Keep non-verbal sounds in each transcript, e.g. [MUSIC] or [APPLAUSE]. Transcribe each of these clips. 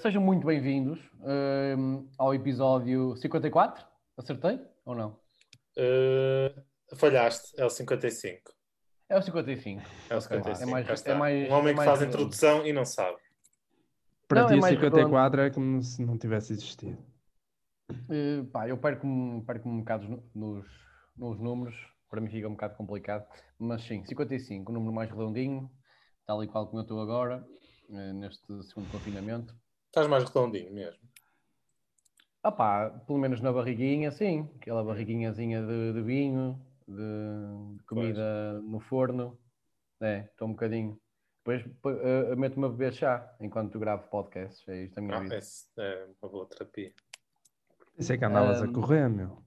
sejam muito bem-vindos uh, ao episódio 54. Acertei ou não? Uh, falhaste, é o 55. É o 55. É o 55. É mais, é mais, um homem é que faz a introdução e não sabe. Para Não, ti, é mais 54 é como se não tivesse existido. Uh, pá, eu perco-me perco um bocado no- nos, nos números, para mim fica um bocado complicado, mas sim, 55, o número mais redondinho, tal e qual como eu estou agora, uh, neste segundo confinamento. Estás mais redondinho mesmo. Ah pá, pelo menos na barriguinha, sim, aquela barriguinhazinha de, de vinho, de, de comida no forno, é, estou um bocadinho. Depois uh, meto-me a beber chá enquanto gravo podcasts, é isto a minha Ah, vida. esse é uma boa terapia. Isso é que andavas Um, a correr, meu.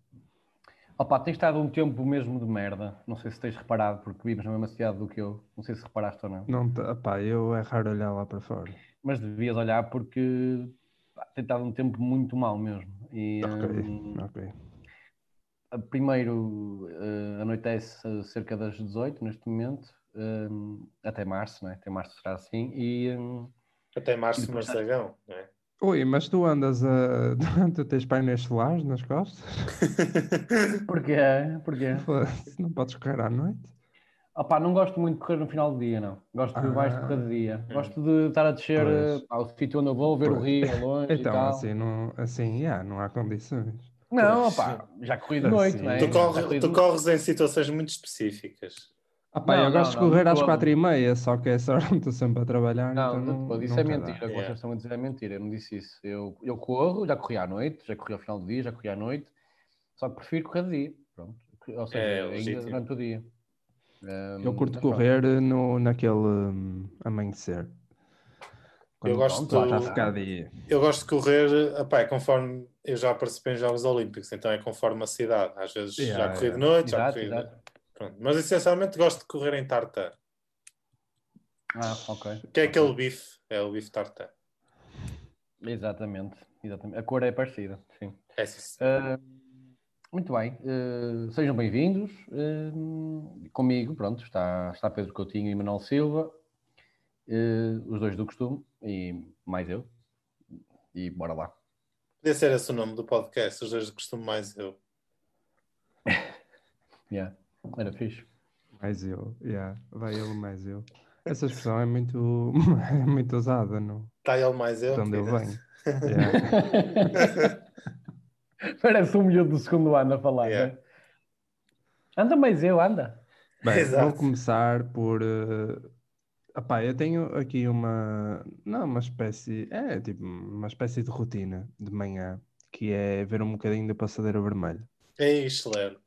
Opa, tem estado um tempo mesmo de merda. Não sei se tens reparado, porque vives na mesma cidade do que eu. Não sei se reparaste ou não. Não opá, eu é raro olhar lá para fora. Mas devias olhar porque pá, tem estado um tempo muito mal mesmo. E, Ok, hum, ok. a- primeiro eh, anoitece cerca das 18 neste momento, hum, até março, né? Até março será assim. E hum, Até março E Marçagão, não é? Ui, mas tu andas a. [LAUGHS] tu tens painéis solares nas costas? [LAUGHS] porquê? Porquê? Não podes correr à noite? Opa, não gosto muito de correr no final do dia, não. Gosto de mais de correr de dia. Ah. Gosto de estar a descer Pois. eh, ao sítio onde eu vou, ver o Pois. rio ao longe e Então, tal. assim, não, assim yeah, não há condições. Não, Pois. opá, já corri de Assim. noite, não é? tu, corre- corri tu de- corres em situações muito específicas. Ah, pá, Não, eu não, gosto de não, correr de às quatro e meia, só que essa [LAUGHS] hora não estou sempre a trabalhar. Não, então de todo, isso é mentira. dá. O que vocês Yeah. estão a dizer é mentira. Eu não disse isso. Eu, eu corro, já corri à noite, já corri ao final do dia, já corri à noite. Só que prefiro correr de dia. Pronto. Ou seja, É ainda legítimo. durante o dia. Eu Hum, curto pronto. correr no, naquele hum, amanhecer. Eu gosto pronto, Já de- ficar. Eu gosto de correr, epá, é conforme eu já participei em Jogos Olímpicos, então é conforme a cidade. Às vezes Yeah, já corri de noite, já corri de... Pronto. Mas essencialmente gosto de correr em tartan. Ah, ok. Que é aquele bife, é o bife tartan. Exatamente, exatamente. A cor é parecida, sim. É sim. Ah, muito bem, ah, sejam bem-vindos. Ah, comigo, pronto, está, está Pedro Coutinho e Manuel Silva, ah, os dois do costume, e mais eu. E bora lá. Podia ser esse o nome do podcast, os dois de costume mais eu. [LAUGHS] Yeah. Era fixe. Mais eu, yeah. vai ele mais eu. Essa expressão é muito, [LAUGHS] é muito usada no, Está ele mais eu. de onde eu venho. Yeah. [LAUGHS] Parece um miúdo do segundo ano a falar, Yeah. né? Anda mais eu, anda. Bem, Exato. vou começar por. Uh... Epá, eu tenho aqui uma. Não, uma espécie. É tipo uma espécie de rotina de manhã, que é ver um bocadinho da passadeira vermelha. É excelente.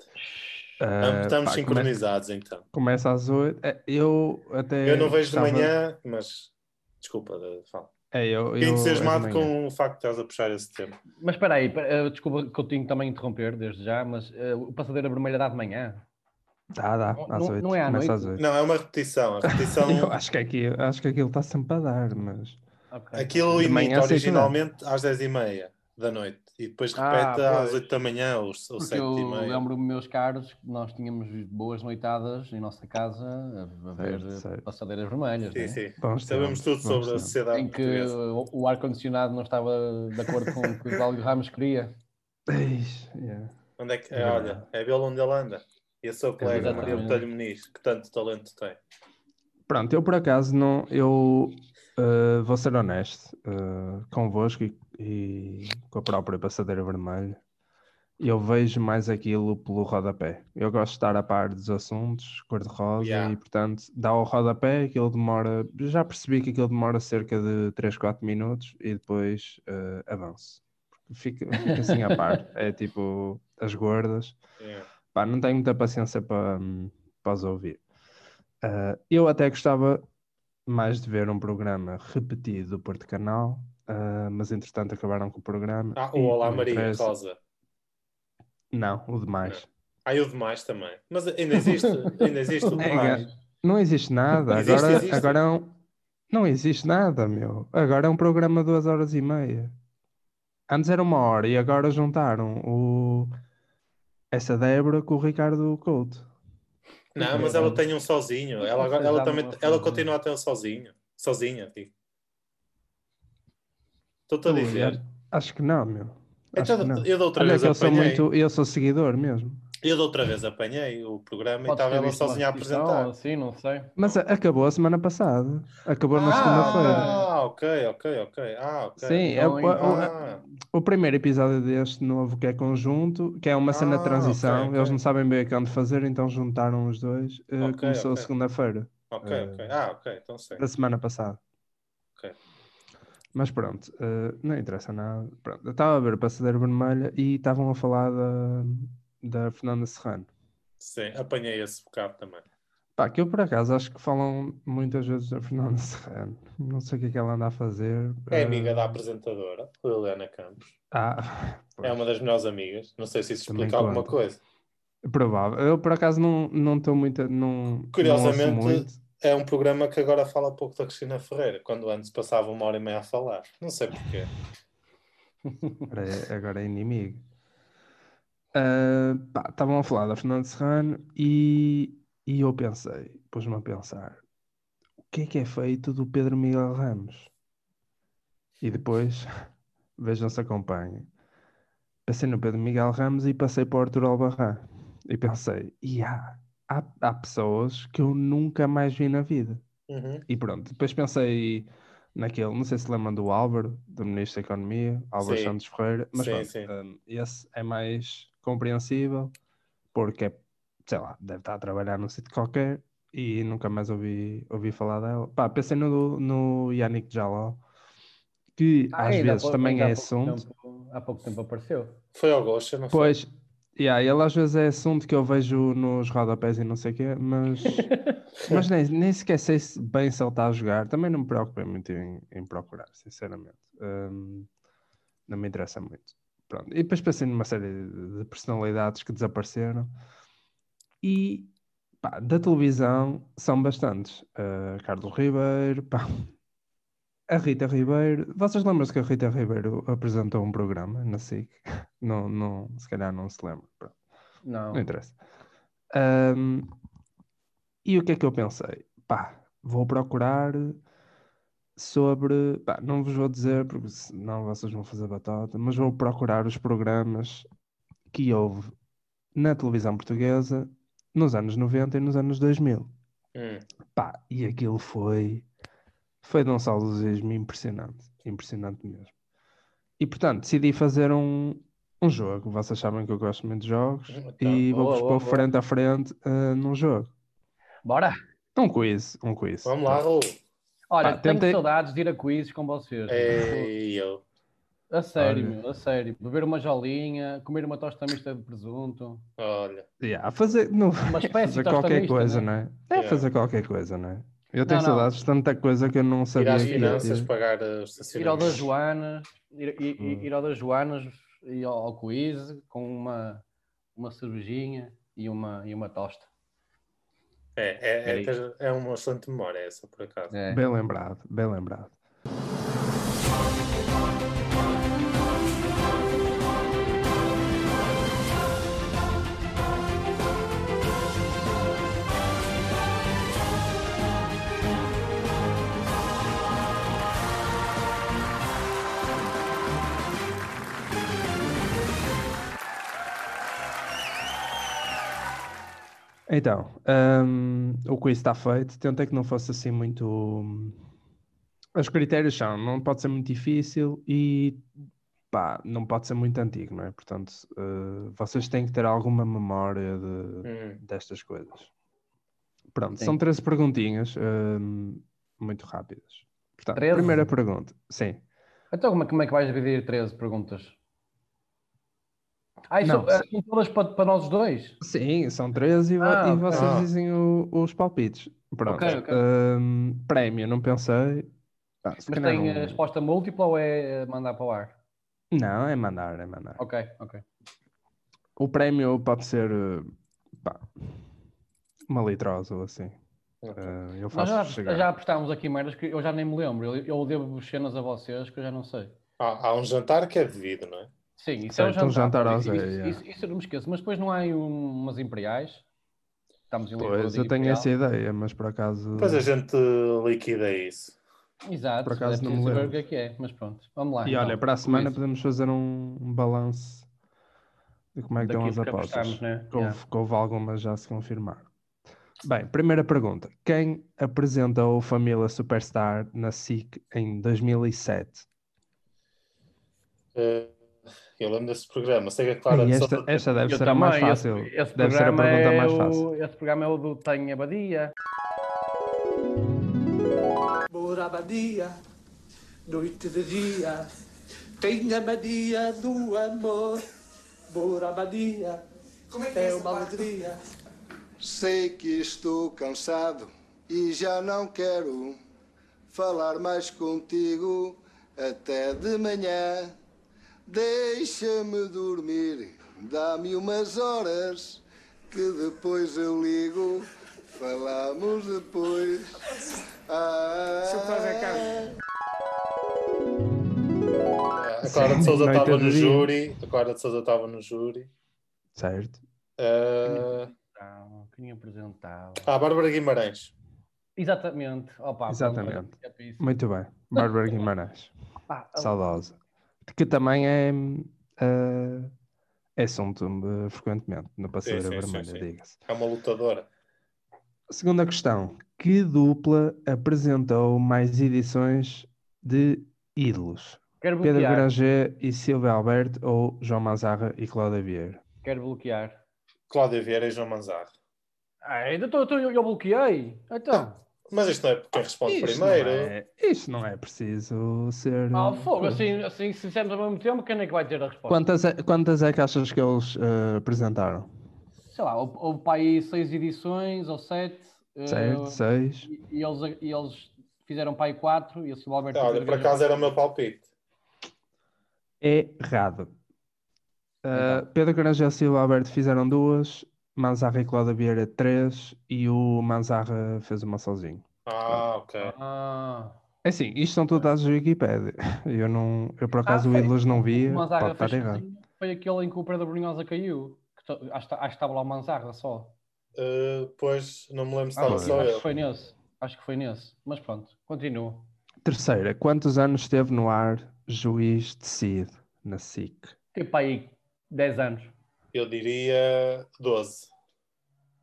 Uh, Estamos pá, sincronizados então. Começa, às 8. eu até. Eu não vejo de manhã, mas desculpa, fala. É, eu, Fiquei entusiasmado é com o facto de estás a puxar esse tempo. Mas espera aí, eh, desculpa que eu tenho que também interromper desde já, mas eh, o Passadeira Vermelha dá de manhã? Dá, dá, Não- às não- 8. não é à noite? às 8. Não, é uma repetição. A repetição, [LAUGHS] Eu acho que, aqui, acho que aquilo está sempre a dar, mas. Ok. aquilo imita originalmente às 10h30 da noite e depois Ah, repete às pois. 8 da manhã ou, ou Porque 7 eu e meia. lembro-me, meus caros, que nós tínhamos boas noitadas em nossa casa a, a ver eh, passadeiras vermelhas, Sim, né? sim. Bons Sabemos tudo bons sobre a tempos. sociedade em que o, o ar-condicionado não estava de acordo com o que o Cláudio Ramos queria. Yeah. Onde é que, É olha, é pelo onde ele anda. E a sua colega verdade. Maria Botelho Muniz, que tanto talento tem. Pronto, eu por acaso não. Eu uh, vou ser honesto uh, convosco e, e com a própria passadeira vermelha. Eu vejo mais aquilo pelo rodapé. Eu gosto de estar a par dos assuntos, cor-de-rosa, Yeah. e portanto dá o rodapé, aquilo demora. Já percebi que aquilo demora cerca de 3, 4 minutos e depois uh, avanço. Fica, assim a par. [LAUGHS] É tipo as gordas. Yeah. Pá, não tenho muita paciência para, hum, para os ouvir. Eu até gostava mais de ver um programa repetido do Porto Canal, ah, mas entretanto acabaram com o programa. Ah, o Olá Maria interessa. Rosa. Não, o demais. Ah, e o demais também. Mas ainda existe, ainda existe o [LAUGHS] É, demais. Não existe nada. Existe, agora, existe. agora é um... Não existe nada, meu. Agora é um programa de duas horas e meia. Antes era uma hora e agora juntaram o... essa Débora com o Ricardo Couto. Não, mas ela tem um sozinho. Ela, agora- ela, também, ela foi. continua a ter um sozinho. Sozinha, digo. Estou-te a Ui, dizer. Acho que não, meu. Acho Então, que não. eu da outra Olha vez que eu sou muito, eu sou seguidor mesmo. Eu da outra vez apanhei o programa e estava ela sozinha a apresentar. Assim, não sei. Mas a- acabou a semana passada. Acabou na segunda-feira. Ah, ok, ok, ok. Ah, ok. Sim, é Então, o, o- Ah, o primeiro episódio deste novo que é conjunto, que é uma cena Ah, de transição. ok, ok. Eles não sabem bem o que hão de fazer, então juntaram os dois. Eh, Ok, começou ok. segunda-feira ok, Eh, ok. Ah, ok, então sei. da semana passada. Ok. Mas pronto, eh, não interessa nada. Pronto, eu estava a ver a Passadeira Vermelha e estavam a falar da, da Fernanda Serrano. Sim, apanhei esse bocado também. Pá, que eu por acaso acho que falam muitas vezes da Fernanda Serrano. Não sei o que é que ela anda a fazer. É Eh, amiga da apresentadora, Liliana Campos. Ah, É uma das melhores amigas. Não sei se isso Também explica alguma conta. coisa. provável. Eu por acaso não não estou muito. Não, não Curiosamente, muito. é um programa que agora fala pouco da Cristina Ferreira, quando antes passava uma hora e meia a falar. Não sei porquê. [LAUGHS] É, agora é inimigo. Ah, Estavam a falar da Fernanda Serrano e, e eu pensei, pus-me a pensar, o que é que é feito do Pedro Miguel Ramos? E depois, [LAUGHS] vejam se acompanhem. Pensei no Pedro Miguel Ramos e passei para o Arthur Albarrán. E pensei, e há, há, há pessoas que eu nunca mais vi na vida. Uhum. E pronto, depois pensei naquele, não sei se lembram do Álvaro, do Ministro da Economia, Álvaro Sim. Santos Ferreira, mas Sim, pronto, sim. hum, esse é mais compreensível, porque é, sei lá, deve estar a trabalhar num sítio qualquer e nunca mais ouvi, ouvi falar dela. Pá, pensei no, no Yannick Jaló, que Ah, às vezes pouco- também é assunto. tempo- há pouco tempo apareceu. Foi ao Gosta, não foi? Pois, yeah, ele às vezes é assunto que eu vejo nos rodapés e não sei o quê, mas, [LAUGHS] mas nem, nem sequer sei se bem se ele está a jogar. Também não me preocupei muito em, em procurar, sinceramente. Hum, não me interessa muito. Pronto. E depois pensei numa série de de personalidades que desapareceram e pá, da televisão são bastantes. Uh, Carlos Ribeiro, pá. A Rita Ribeiro, vocês lembram-se que a Rita Ribeiro apresentou um programa na SIC? [LAUGHS] Não, não, se calhar não se lembra. Pronto, Não. não interessa. Ahm, e o que é que eu pensei? Pá, vou procurar sobre. Pá, não vos vou dizer porque senão vocês vão fazer batata, mas vou procurar os programas que houve na televisão portuguesa nos anos 90 e nos anos 2000. Hum. Pá, e aquilo foi. Foi de um saudosismo impressionante. Impressionante mesmo. E portanto, decidi fazer um, um jogo. Vocês sabem que eu gosto muito de jogos. Então, e boa, vou-vos pôr frente a frente ah, num jogo. Bora! Um quiz. Um quiz. Vamos lá, Raul. Olha, Pá, tenho tentei- saudades de ir a quizzes com vocês. Ei, [LAUGHS] eu. A sério, Olha. meu, a sério. Beber uma jolinha, comer uma tosta mista de presunto. Olha. Yeah, fazer, não, Uma [LAUGHS] espécie fazer qualquer coisa, né? não é? É Yeah. fazer qualquer coisa, não é? Eu tenho Não, saudades de tanta coisa que eu não Ir sabia às que ia finanças, pagar uh, Ir ao das Joanas, ir, ir, Hum. ir ao das Joanas e ao, ao quiz com uma, uma cervejinha e uma, e uma tosta. É, é, é, é uma excelente memória essa, por acaso. É. Bem lembrado, bem lembrado. Então, hum, o quiz está feito. Tentei que não fosse assim muito. hum, Os critérios são: não pode ser muito difícil e pá, não pode ser muito antigo, não é? Portanto, eh, vocês têm que ter alguma memória de, Hum. destas coisas. Pronto, Sim. são 13 perguntinhas hum, muito rápidas. Portanto, 13? primeira pergunta: sim. Então, como é, como é que vais dividir 13 perguntas? Ah, isso Não, eh, são todas para, para nós dois? Sim, são 13 e, Ah, e vocês Ah. dizem o- os palpites. Pronto. Ok, ok. Hum, prémio, não pensei. Ah, Mas tem não- eh, resposta múltipla ou é eh, mandar para o ar? Não, é mandar, é mandar. Ok, ok. O prémio pode ser pá, uma litrosa ou assim. Eh, eu Nós faço já, chegar. já apostámos aqui merdas que eu já nem me lembro. Eu, eu devo cenas a vocês que eu já não sei. Há, há um jantar que é devido, não é? Sim, isso Certo, é um um jantar. jantar ao isso, Zé, isso, isso- isso eu não me esqueço. Mas depois não há aí um- umas imperiais? Estamos em Pois, eu tenho Imperial. essa ideia, mas por acaso. Depois a gente liquida isso. Exato, Por acaso é não me lembro. o que é que é, mas pronto, vamos lá. E então, olha, para a semana podemos fazer um, um balanço de como é que estão as apostas. né? Que houve, Yeah. houve algumas já se confirmaram. Bem, primeira pergunta. Quem apresentou Família Superstar na SIC em 2007? Eh, eu lembro desse programa. Sei que a Clara de esta, esta deve Eu ser a mais fácil. Esse, esse deve ser a programa pergunta é mais o- fácil. Esse programa é o do Tenho Abadia. Morabadia, noite de dia, tem a magia do amor. Morabadia, é uma alegria. Sei que estou cansado e já não quero falar mais contigo até de manhã. Deixa-me dormir, dá-me umas horas que depois eu ligo. Falamos depois. Ah, A Clara de Souza estava de no júri. A Clara de Souza estava no júri. Certo? Eh, Não, quem apresentava? Ah, a Bárbara Guimarães. Exatamente. Opa, Exatamente. Muito bem. Bárbara Guimarães. Saudosa. Que também é, eh, é assunto eh, frequentemente na sim, sim, vermelha, sim. diga-se. É uma lutadora. Segunda questão. Que dupla apresentou mais edições de Ídolos? Quero Pedro bloquear. Granger e Silvia Alberto ou João Mazarra e Cláudia Vieira? Quero bloquear. Cláudia Vieira e João Manzarra. Ah, ainda estou, estou- eu bloqueei. Então. Mas isto não é quem responde Isto primeiro. Não é, isto não é preciso ser. Ah, fogo, assim, assim, se dissermos ao mesmo tempo, quem é que vai ter a resposta? Quantas é, quantas é que achas que eles eh, apresentaram? Sei lá, houve, houve para aí seis edições ou sete. Certo? Seis? e, e eles, e eles fizeram para aí quatro. E o Silvio Alberto. Olha, por acaso era o meu palpite. Errado. Uh. Pedro Granger e Silva Alberto fizeram duas, Manzarra e Cláudia Vieira três e o Manzarra fez uma sozinho. Ah, ok. Ah, É assim, isto são todos dados da Wikipedia. [LAUGHS] Eu, não, eu por acaso o foi. Ídolos não o Manzarra pode estar fez errado. Foi aquele em que o Pedro Brunhosa caiu. Que to- acho, que- acho que estava lá o Manzarra só. Eh, pois, não me lembro se Acho, estava que- só acho eu. que foi nesse. Acho que foi nesse. Mas pronto, continuo. Terceira, quantos anos esteve no ar Juiz Decide na SIC? Para aí 10 anos. Eu diria 12.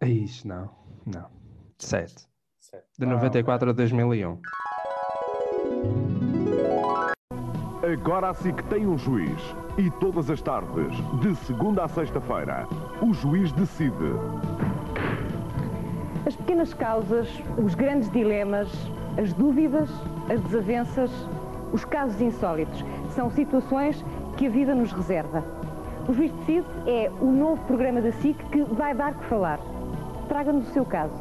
Ixi, não, não. Sete. Certo. De Ah, 94 a 2001. Agora a SIC tem um juiz. E todas as tardes, de segunda a sexta-feira, o juiz decide. As pequenas causas, os grandes dilemas, as dúvidas, as desavenças, os casos insólitos são situações que a vida nos reserva. O Juiz Decide é o novo programa da SIC que vai dar que falar. Traga-nos o seu caso.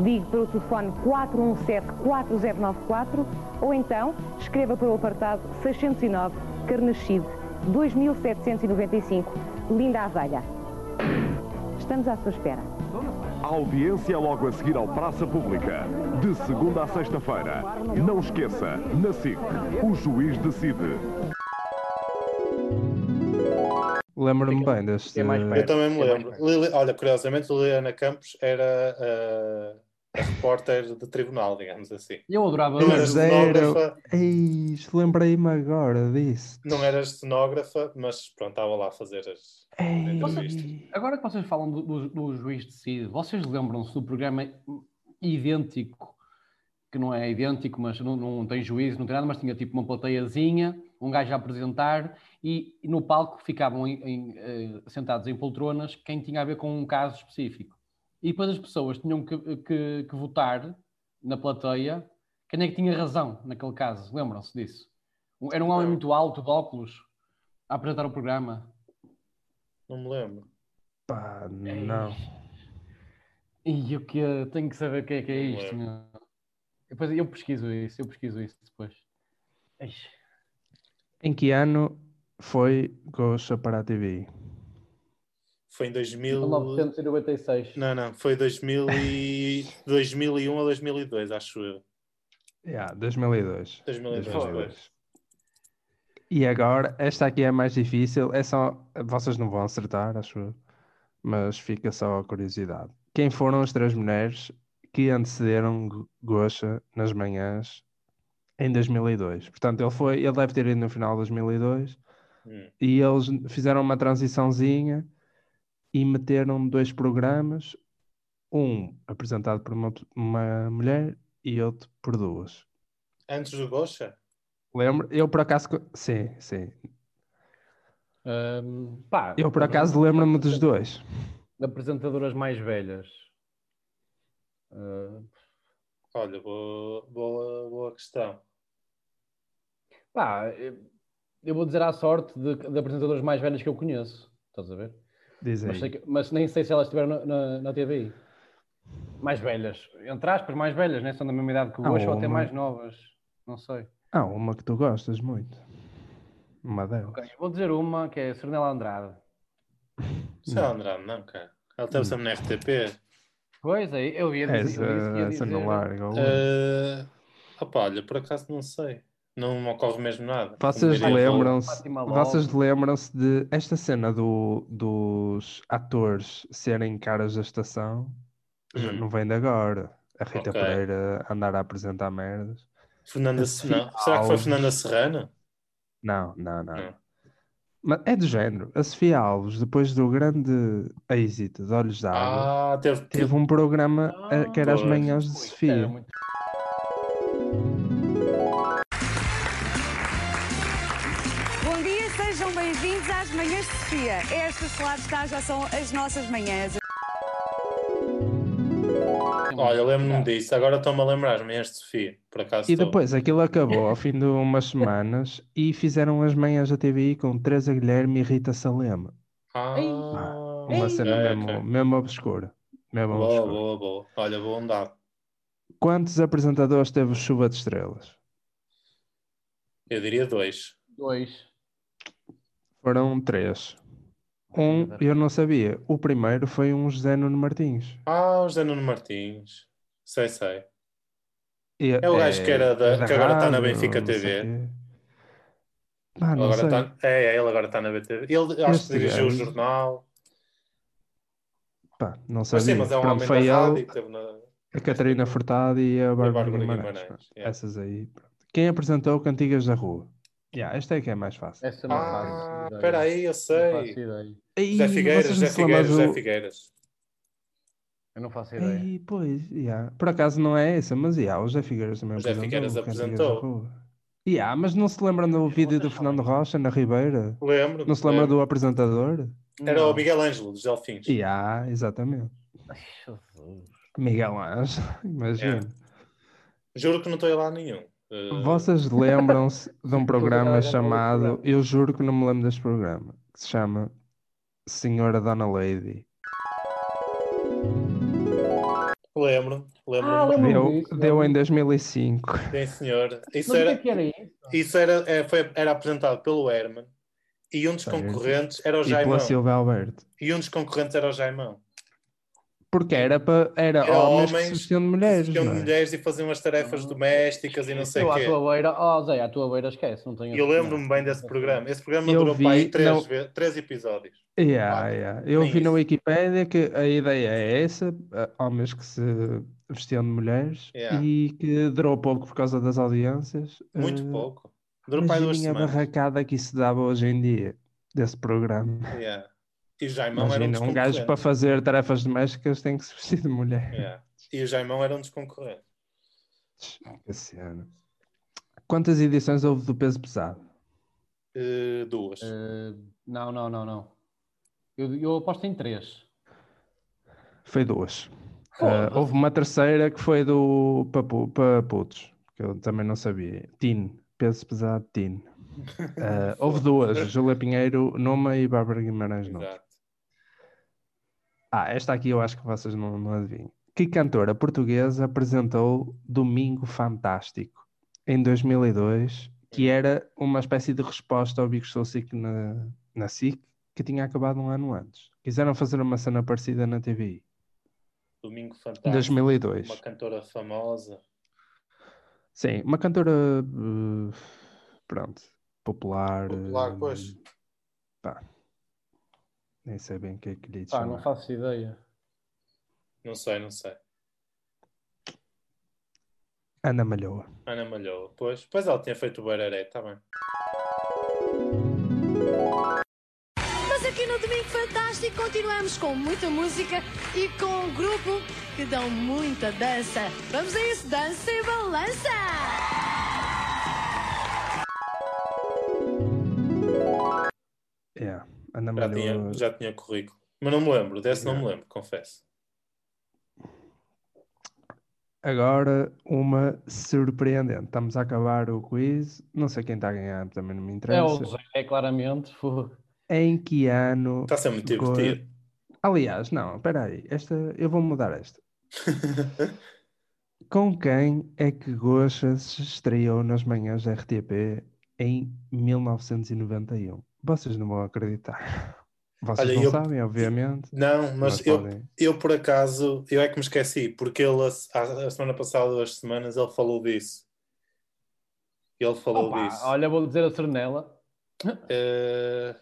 Ligue para o telefone 417-4094 ou então escreva para o apartado 609 Carnachide 2795 Linda Avelha. Estamos à sua espera. A audiência logo a seguir ao Praça Pública. De segunda a sexta-feira. Não esqueça, na SIC, o juiz decide. Lembro-me bem deste. é mais Eu também me É lembro. perto. Lili- olha, curiosamente, Liliana Campos era eh, a repórter de tribunal, digamos assim. Eu adorava. Não era cenógrafa, Ei, lembrei-me agora disso. não era cenógrafa, mas pronto, estava lá a fazer as. Ei. entrevistas. Agora que vocês falam do, do, do juiz decide, vocês lembram-se do programa idêntico, que não é idêntico, mas não, não tem juízo, não tem nada, mas tinha tipo uma plateiazinha, um gajo a apresentar e, e no palco ficavam em- em, eh, sentados em poltronas quem tinha a ver com um caso específico. E depois as pessoas tinham que, que- que votar na plateia quem é que tinha razão naquele caso. Lembram-se disso? Era um homem muito alto, de óculos, a apresentar o programa. Não me lembro. Pá, não. E eu que eu tenho que saber o que é que é isto, meu. Depois eu pesquiso isso, eu pesquiso isso depois. Eish. Em que ano foi Gosha para a TV? Foi em 2000. 1996. Não, não, foi 2000 e... 2001 a 2002, acho eu. Yeah, 2002. 2002, 2002. E agora, esta aqui é mais difícil. É só. Vocês não vão acertar, acho eu. Mas fica só a curiosidade. Quem foram as três mulheres que antecederam G- Gosha nas manhãs em 2002. Portanto, ele foi, ele deve ter ido no final de 2002 Hum. e eles fizeram uma transiçãozinha e meteram dois programas, um apresentado por uma, uma mulher e outro por duas. Antes do Gosha? Lembro, eu por acaso, sim, sim. Ahm, pá, Eu por acaso lembro-me dos dois. apresentadoras mais velhas. Ah, Olha, boa, boa, boa questão. pá, eu, eu vou dizer à sorte de, de apresentadoras mais velhas que eu conheço. Estás a ver? Diz aí. Mas, sei que- mas nem sei se elas estiveram na, na, na TVI. Mais velhas. Entre aspas, mais velhas, né? São da mesma idade que o Ah, Gosto ou até mais novas. Não sei. Ah, uma que tu gostas muito. Uma delas. Ok, eu vou dizer uma que é Sernela Andrade. [LAUGHS] É Andrade, não, cara. Ela teve sempre na RTP. Pois é, eu ia dizer. Essa, eu ia essa dizer- não larga. Uh, opa, olha, por acaso não sei. Não me ocorre mesmo nada. Vocês lembram-se vocês lembram-se de esta cena do, dos atores serem caras da estação? Hum. não vem de agora. A Rita Ok. Pereira andar a apresentar merdas. Fernanda Serrano. Será que foi. Fernanda Serrano? Não, não, não. Não. Mas é do género. A Sofia Alves, depois do grande êxito de Olhos d'Água, Ah, teve. teve um programa eh, que era as pois. manhãs de Sofia. muito- Sofia. Estas, claro está, já são as nossas manhãs. Olha, lembro-me disso. Agora estou-me a lembrar as manhãs de Sofia. Por acaso E estou. depois aquilo acabou ao fim de umas semanas e fizeram as manhãs da TVI com Teresa Guilherme e Rita Salema. Ah, Uma cena ok, mesmo, ok. mesmo obscura. Mesmo Boa, obscura. boa, boa. Olha, vou andar. Quantos apresentadores teve o Chuva de Estrelas? Eu diria dois. Dois. Foram três. Um, eu não sabia. O primeiro foi um José Nuno Martins. Ah, o José Nuno Martins. Sei, sei. E- É o gajo que era da- que agora está na Benfica não sei TV. quê. Ah, não agora sei. tá... é, é, ele agora está na BTV. Ele acho Este que dirigiu o jornal. Pá, não Mas sabia. sim, mas é um Pronto, homem da rádio ele, que teve na. a Catarina Furtado e a Bárbara Guimarães. Guimarães, yeah. Essas aí. pronto. Quem apresentou Cantigas da Rua? Yeah, esta é que é mais fácil. Essa não Ah, faço ideia. espera aí, eu sei. Ei, José Figueiras, lembram Figueiras, do- Figueiras. Eu não faço ideia. Ei, pois, yeah. por acaso não é essa, mas yeah, o José Figueiras também José apresentou. Figueiras o Cantigas apresentou. Rua. Yeah, mas não se lembram do vídeo do Fernando Rocha na Ribeira? Lembro. Não se lembra lembro. do apresentador? Era Não. o Miguel Ângelo, dos Delfins. Yeah, exatamente. Ai, Jesus. Miguel Anjo, [LAUGHS] imagina. Juro que não estou a ir lá nenhum. Vocês lembram-se de um [LAUGHS] programa chamado, eu juro que não me lembro deste programa, que se chama Senhora Dona Lady. Lembro, lembro. Ah, lembro. Deu, disso, deu em lembro. 2005. Sim, senhor. Isso Mas que é era, que era isso? isso era, é, foi, era apresentado pelo Herman e um dos concorrentes era o E Jaimão. Alberto. E um dos concorrentes era o Jaimão. Porque era para era Era homens, que homens se vestiam de mulheres. Vestiam de é? mulheres e faziam as tarefas domésticas e não sei o à quê. tua beira, oh Zé, à tua beira esquece, não tenho. Eu lembro-me bem desse programa. Esse programa Eu durou vi- para aí três, não- ve- três episódios. Yeah, yeah. Eu Nem vi na isso. Wikipédia que a ideia é essa, eh, homens que se vestiam de mulheres Yeah. e que durou pouco por causa das audiências. Muito Eh, pouco. Durou para aí duas Imaginem a semanas. barracada que isso dava hoje em dia, desse programa. Yeah. E o Jaimão era um Imagina, dos um gajo para fazer tarefas domésticas tem que se vestir de mulher. Yeah. E o Jaimão era um dos concorrentes. Que cena. Quantas edições houve do peso pesado? Eh, duas. Eh, não, não, não, não. Eu, eu aposto em três. Foi duas. Ah, houve uma terceira que foi do Papu- para putos, que eu também não sabia. Tin, peso pesado, Tin. Ah, houve duas, [LAUGHS] Júlia Pinheiro numa e Bárbara Guimarães numa. Ah, esta aqui eu acho que vocês não, não adivinham. Que cantora portuguesa apresentou Domingo Fantástico em 2002, que era uma espécie de resposta ao Big Show SIC na, na SIC, que tinha acabado um ano antes. Quiseram fazer uma cena parecida na TVI, Domingo Fantástico. 2002. Uma cantora famosa. Sim, uma cantora, eh, pronto, popular. Popular, eh, pois. pá, nem sei bem o que é que lhe Pá, não chamar. faço ideia. Não sei, não sei. Ana Malhoa. Ana Malhoa. Pois, pois ela tinha feito o Bararé, está bem. Mas aqui no Domingo Fantástico continuamos com muita música e com um grupo que dão muita dança. Vamos a isso, dança e balança! É, Ana Já tinha, já tinha currículo. Mas não me lembro, desse não me lembro, confesso. Agora, uma surpreendente. Estamos a acabar o quiz. Não sei quem está a ganhar, também não me É interessa. o Zé, claramente. Fu- Em que ano. Está a ser muito ficou- divertido. Aliás, não, espera aí. Esta, eu vou mudar esta. [LAUGHS] Com quem é que Goxa se estreou nas manhãs da RTP em 1991? Vocês não vão acreditar. Vocês Olha, não eu- sabem, obviamente. Não, mas mas eu, podem. eu por acaso, eu é que me esqueci, porque ele a, a- a semana passada, duas semanas, ele falou disso. Ele falou Opa, disso. olha, vou dizer a Serenela. Eh,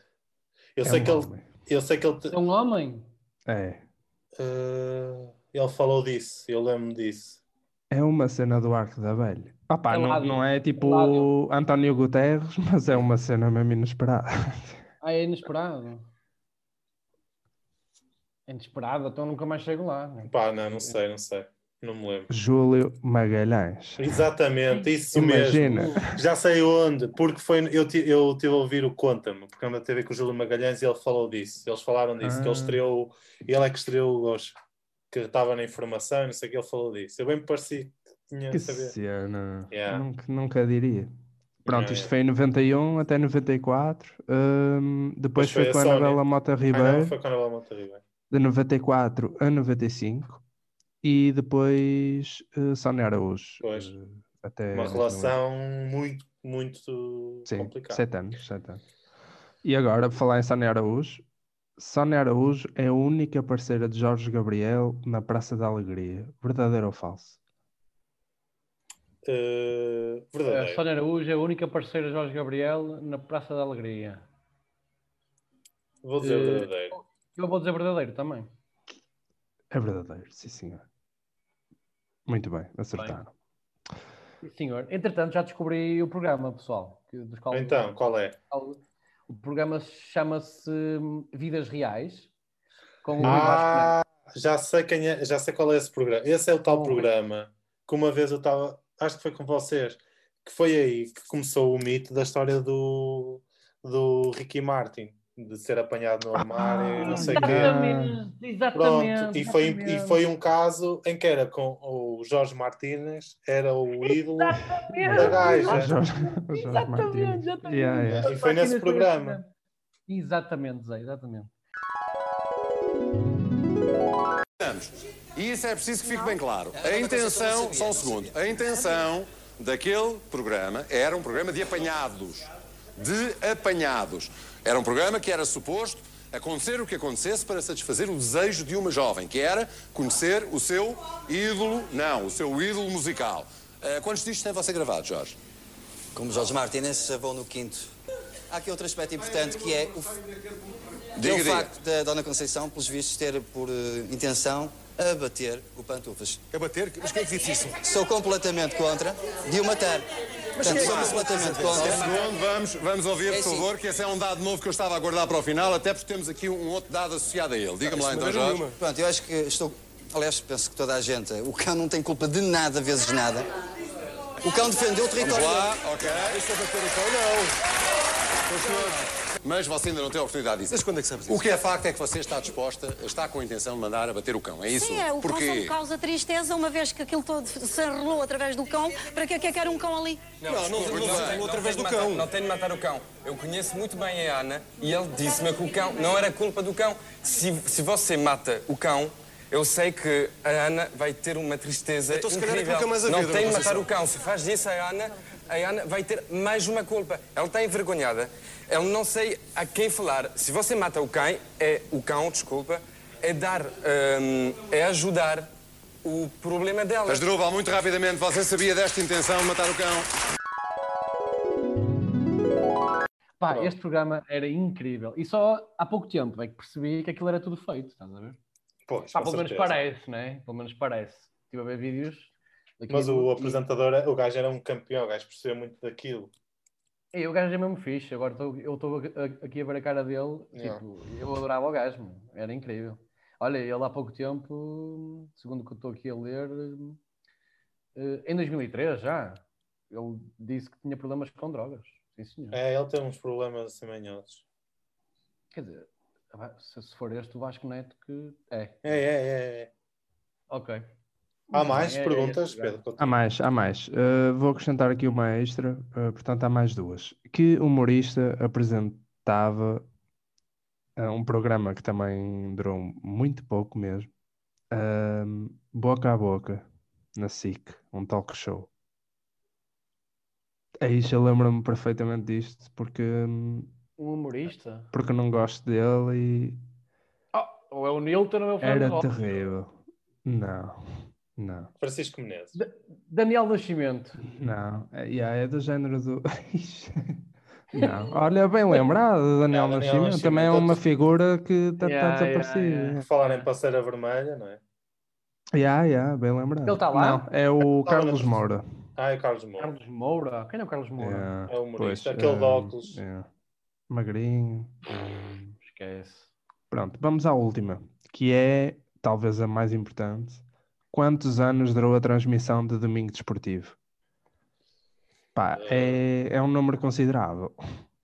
eu É sei um que ele, homem. eu sei que ele, te- É um homem. É. eh, ele falou disso, eu lembro disso. É uma cena do Arco da Velha. Opa, É não, não é tipo Ládio. António Guterres, mas é uma cena mesmo inesperada. Ah, é inesperado. É inesperado, então nunca mais chego lá. né? Pá, não, não sei, não sei. Não me lembro. Júlio Magalhães. Exatamente, isso Imagina. mesmo. Já sei onde, porque foi, eu, ti- eu tive a ouvir o Conta-me, porque anda a TV com o Júlio Magalhães e ele falou disso. Eles falaram disso, que ele Ah. estreou, ele é que estreou o Gosto, que estava na informação, e não sei o que ele falou disso. Eu bem me parecia que tinha Que a saber. cena. Yeah. Nunca, nunca diria. Pronto, isto foi em 91 até 94. hum, depois foi foi a com a. Anabela Mota Ah, Ribeiro, não, foi quando ela monta Ribeiro. de 94 a 95. E depois uh, Sónia Araújo. Pois. eh, até Uma 2008. relação muito, muito Sim, complicada. sete anos, sete anos. E agora, por falar em Sónia Araújo, Sónia Araújo é a única parceira de Jorge Gabriel na Praça da Alegria. Verdadeiro ou falso? A verdadeiro. Sónia Araújo é a única parceira de Jorge Gabriel na Praça da Alegria. Vou dizer Eh, verdadeiro. Eu vou dizer verdadeiro também. É verdadeiro, sim senhor. Muito bem, acertaram. Sim, senhor. Entretanto, já descobri o programa, pessoal. que- dos qual- Então, qual é? O programa chama-se hum, Vidas Reais. Com o. Ah, já sei quem é, já sei qual é esse programa. Esse é o tal programa que uma vez eu estava, acho que foi com vocês, que foi aí que começou o mito da história do, do Ricky Martin, de ser apanhado no armário e não sei o quê. Exatamente, exatamente. Pronto, e foi, e exatamente. foi um caso em que era com o Jorge Martínez, era o ídolo da O gaja. Jorge, Jorge Exatamente, exatamente. Yeah, yeah. E foi nesse programa. Exatamente, Zé, exatamente. E isso é preciso que fique bem claro. A intenção, só um segundo, a intenção daquele programa era um programa de apanhados. De apanhados. Era um programa que era suposto acontecer o que acontecesse para satisfazer o desejo de uma jovem, que era conhecer o seu ídolo, não, o seu ídolo musical. Ah, quantos discos tem você gravado, Jorge? Como Jorge Martínez, vou no quinto. Há aqui outro aspecto importante que é o, Diga, é o diga. facto da Dona Conceição, pelos vistos, ter por eh, intenção abater o Pantufas. Abater? Mas quem é que disse isso? Sou completamente contra de o matar. Portanto, sou completamente um contra. segundo, vamos, vamos ouvir, É por assim. favor, que esse é um dado novo que eu estava a guardar para o final, até porque temos aqui um outro dado associado a ele. Diga-me lá então, Jorge. Pronto, eu acho que estou. Aliás, penso que toda a gente. O cão não tem culpa de nada, vezes nada. O cão defendeu o Vamos território. lá, dele. ok. Mas você ainda não tem a oportunidade disso. Mas quando é que sabes O que é facto é que você está disposta, está com a intenção de mandar abater o cão, é isso? Sim, é, o cão só me Porquê? causa tristeza, uma vez que aquilo todo se arrelou através do cão. Para que é que quer um cão ali? Não, não, não, não, não, através do cão. Não tem de matar o cão. Eu conheço muito bem a Ana e ele disse-me que o cão não era culpa do cão. Se, se você mata o cão, eu sei que a Ana vai ter uma tristeza Então, se calhar, é incrível. nunca mais a não vida, tem de matar o cão. Se faz isso a Ana, a Ana vai ter mais uma culpa. Ela está envergonhada. Ela não sei a quem falar. Se você mata o cão, é o cão, desculpa, é dar, hum, é ajudar o problema dela. Mas, Drubal, muito rapidamente, você sabia desta intenção de matar o cão? Pá, este programa era incrível. E só há pouco tempo é que percebi que aquilo era tudo feito, estás a ver? Pois, Pá, pelo menos parece, né? Pelo menos parece. Estive a ver vídeos Mas o apresentador, o gajo era um campeão, o gajo percebeu muito daquilo. E o gajo é mesmo fixe. Agora estou- eu estou aqui a ver a cara dele. Yeah. Tipo, eu adorava o gajo, era incrível. Olha, ele há pouco tempo, segundo o que eu estou aqui a ler, eh, em 2003 já, ele disse que tinha problemas com drogas. Sim, senhor. É, ele tem uns problemas assim manhosos. Quer dizer, se se for este o Vasco Neto que é. É, é, é. é. Ok. Há mais é- é perguntas, o gajo. Pedro? Há mais, há mais. Uh, vou acrescentar aqui uma extra, uh, portanto há mais duas. Que humorista apresentava uh, um programa que também durou muito pouco mesmo, um, Boca a Boca, na SIC, um talk show. É isso, eu lembro-me perfeitamente disto, porque, hum, Um humorista? porque não gosto dele e Oh, ou é o Nilton ou é o Fernando era terrível. Não, não. Francisco Menezes. Daniel Nascimento. Não, é, yeah, é do género do. [LAUGHS] Não, olha, bem lembrado, Daniel Ah, Daniel Nascimento também é Nascimento, uma figura que está Yeah, yeah, desaparecida. Por falar em passeira vermelha, não é? Yeah, yeah, bem lembrado. Ele tá lá? Não, é o Carlos. Moura. Ah, é o Carlos Moura. Carlos Moura? Quem é o Carlos Moura? Yeah, É o humorista, pois, aquele de um, óculos. yeah. Magrinho. um, Esquece. Pronto, vamos à última, que é talvez a mais importante. Quantos anos durou a transmissão de Domingo Desportivo? Pá, é, é um número considerável.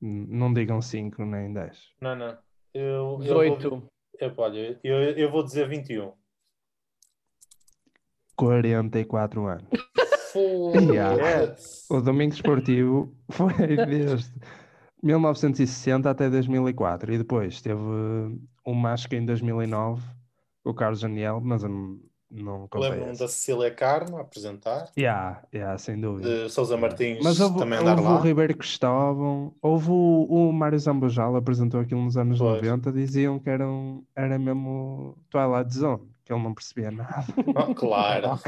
Não digam 5 nem 10. Não, não. Eu, eu vou, 18. eu, olha, eu, eu vou dizer 21. 44 anos. Yeah. O Domingo Desportivo [LAUGHS] foi desde 1960 até 2004 e depois teve uma acho que em 2009 o Carlos Daniel, mas eu não, não Lembro-me da Cecília Carmo a apresentar, Yeah, yeah, sem dúvida. de Sousa Martins Mas houve, também andar houve lá. o Ribeiro Cristóvão, houve o, o Mário Zambojal apresentou aquilo nos anos Pois. 90, diziam que era, um, era mesmo Twilight Zone, que ele não percebia nada. Ah, [LAUGHS] claro,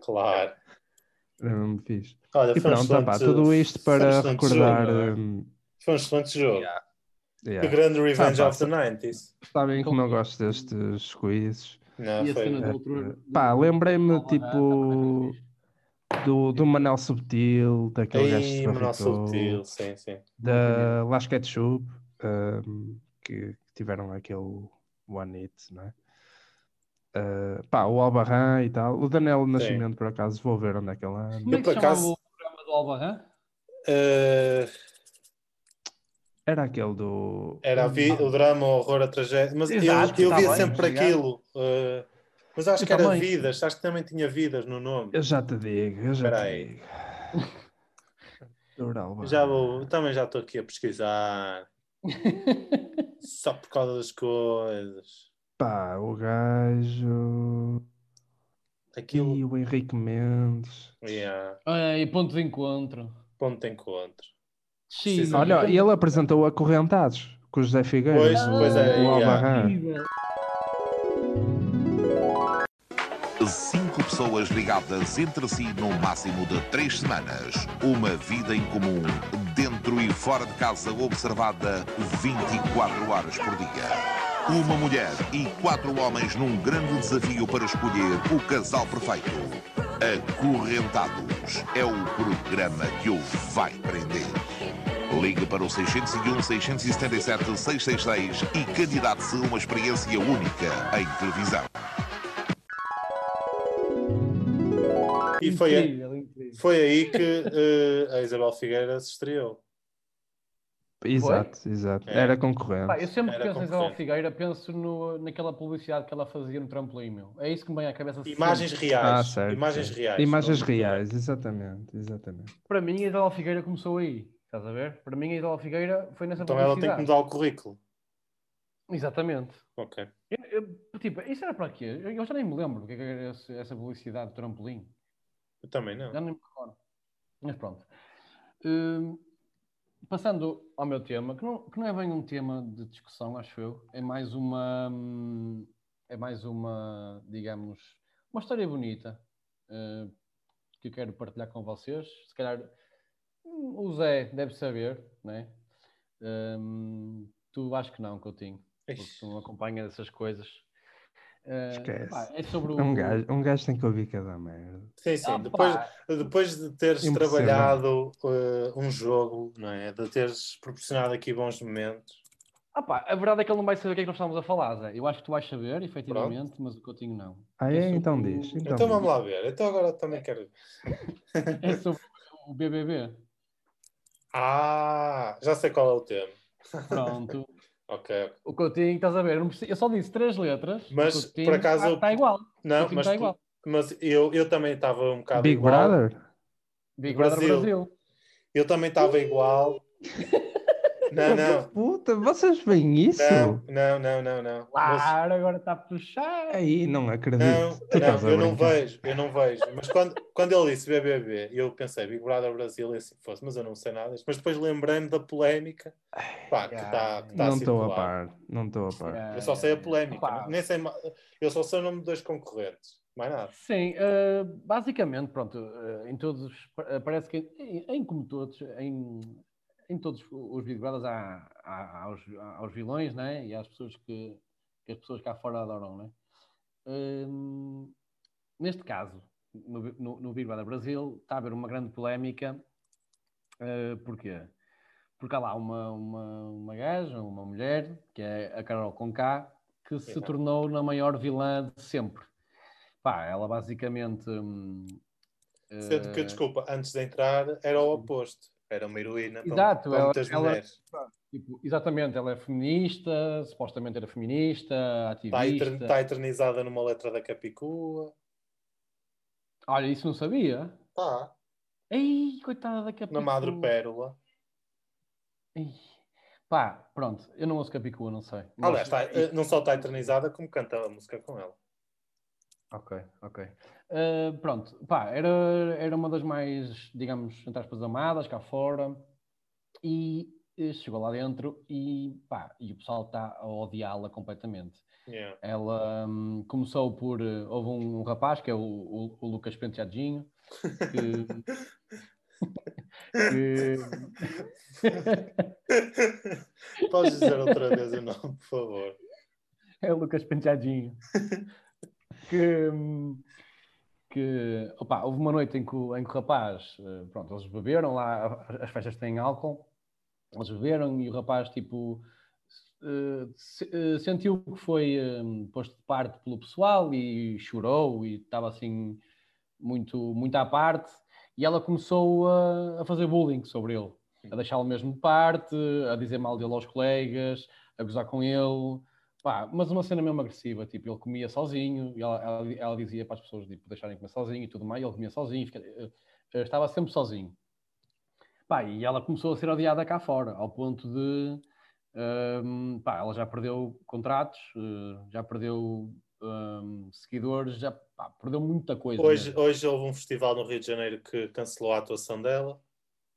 claro. Era mesmo fixe. Olha, E foi um pronto, opá, excelente- tudo isto foi um para excelente recordar. não é? hum, Foi um excelente jogo. yeah. The Grande Revenge Ah, pá, of the 90s. Sabem como eu gosto destes quizzes. Não, E a foi... cena do Eh, outro. Pá, lembrei-me do tipo do, do Manel Subtil, daquele gajo Ei, Manuel barricou, Subtil, sim, sim. da Las Ketchup, hum, que tiveram aquele One Hit, não é? Uh, pá, o Albarran e tal. O Daniel Nascimento, por acaso, vou ver onde é que ele anda. Como é que por se chamava acaso- o programa do Albarran? Eh, Era aquele do. era vi- o drama, o horror, a tragédia. Mas Exato, eu, eu tá via bem, sempre obrigado. aquilo. eh, mas acho Eu que era também. vidas, acho que também tinha vidas no nome. Eu já te digo, eu já Espera te aí. digo. Já vou, também já estou aqui a pesquisar. Só por causa das coisas. Pá, o gajo. Aquilo. E o Henrique Mendes. Yeah, Ah, e ponto de encontro. ponto de encontro. Sim, Olha, e ele apresentou Acorrentados com o José Figueiredo, Pois, o, pois é, o yeah. Cinco pessoas ligadas entre si no máximo de três semanas. Uma vida em comum, dentro e fora de casa, observada 24 horas por dia. Uma mulher e quatro homens num grande desafio para escolher o casal perfeito. Acorrentados é o programa que o vai prender. Ligue para o 601 677 666 e candidate-se a uma experiência única em televisão. E foi, Incrível, incrível. foi aí que eh, a Isabel Figueira se estreou. Exato, exato. É. Era concorrente. Pá, eu sempre que Era penso em Isabel. Figueira, penso no, naquela publicidade que ela fazia no trampolim, meu. É isso que me vem à cabeça Imagens sempre. reais. Ah, certo. Imagens certo. reais. Imagens reais, exatamente, exatamente. Para mim, a Isabel Figueira começou aí. Estás a ver? Para mim, a Isabel Figueira foi nessa Então ela tem que mudar o currículo. Exatamente. Ok. Eu- eu- tipo, isso era para quê? Eu, eu já nem me lembro o que é que era esse- essa publicidade do trampolim. Eu também não. Já nem me recordo. Mas pronto. Hum, passando ao meu tema, que não, que não é bem um tema de discussão, acho eu. É mais uma. É mais uma, digamos, uma história bonita eh, que eu quero partilhar com vocês. Se calhar o Zé deve saber, né? Hum, tu acho que não, Coutinho, porque tu não acompanhas essas coisas. Eh, Esquece. pá, é sobre o. Um gajo, um gajo tem que ouvir cada merda. Sim, sim. Ah, depois, pá. depois de teres trabalhado eh, um jogo, não é? De teres proporcionado aqui bons momentos. Ah, pá, a verdade é que ele não vai saber o que é que nós estamos a falar, Zé. Eu acho que tu vais saber, efetivamente, mas o Coutinho não. Ah, é? sobre Então o- diz. Então, Então vamos lá ver. Então agora também quero. [LAUGHS] É sobre o BBB. Ah, já sei qual é o tema. Pronto. [LAUGHS] Ok. O Coutinho, estás a ver? Eu, só disse três letras. Mas, Coutinho por acaso, Está está igual. Não, mas, está tu- igual. mas eu, eu também estava um bocado Big igual. Brother? Big Brother Brasil. Brasil. Eu também estava igual. [LAUGHS] Não, não. Puta, vocês veem isso? Não, não, não, não, não. Mas- Claro, agora está a puxar. Aí, não acredito. Não, não, a eu não vejo, eu não vejo. Mas quando, quando ele disse BBB, eu pensei Big Brother Brasil e assim fosse, mas eu não sei nada. Mas depois lembrei-me da polémica pá, que está que tá Não a estou a circular. par. Não estou a par. Eu só sei a polémica, Pá. nem sei, eu só sei o nome dos dois concorrentes, mais nada. Sim, eh, basicamente, pronto, eh, em todos, eh, parece que em, em como todos, em, em todos os Big Brothers há, há, há os, há os vilões, né? E as pessoas que, que as pessoas cá fora adoram, né? Hum, neste caso, no, no, no Big Brother Brasil, está a haver uma grande polémica. eh, porquê? Porque há lá uma, uma, uma gaja, uma mulher, que é a Carol Conká, que se tornou na maior vilã de sempre. Pá, ela basicamente. hum, Sendo que, eh, desculpa, antes de entrar era o oposto. Era uma heroína Exato, para ela- muitas ela- mulheres. tipo, exatamente, ela é feminista, supostamente era feminista, Está, ativista. está eternizada numa letra da Capicua. Olha, isso não sabia. Está. Ei, coitada da Capicua. Na Madre Pérola. Ei. Pá, pronto, eu não ouço Capicua, não sei. Aliás, está- eh, não só está eternizada, como canta a música com ela. Ok, ok. Uh, pronto, pá, era, era uma das mais, digamos, entre aspas, amadas cá fora e eh, chegou lá dentro e, pá, e o pessoal está a odiá-la completamente. Yeah. Ela hum, começou por. eh, houve um, um rapaz que é o, o- o Lucas Penteadinho que. que- [LAUGHS] Podes dizer outra vez o nome, por favor. É o Lucas Penteadinho. [LAUGHS] que, que opa, houve uma noite em que, o- em que o rapaz, eh, pronto, eles beberam lá, as festas têm álcool, eles beberam e o rapaz, tipo, eh, eh, sentiu que foi posto de parte pelo pessoal e chorou e estava assim muito, muito à parte. E ela começou a, a fazer bullying sobre ele, a deixá-lo mesmo de parte, a dizer mal dele aos colegas, a gozar com ele, Pá, mas uma cena mesmo agressiva, tipo, ele comia sozinho, e ela, ela, ela dizia para as pessoas tipo, deixarem comer sozinho e tudo mais, ele comia sozinho, fica- eh, eh, estava sempre sozinho. Pá, e ela começou a ser odiada cá fora, ao ponto de, hum, pá, ela já perdeu contratos, eh, já perdeu hum, seguidores, já pá, perdeu muita coisa. Hoje, mesmo. hoje houve um festival no Rio de Janeiro que cancelou a atuação dela.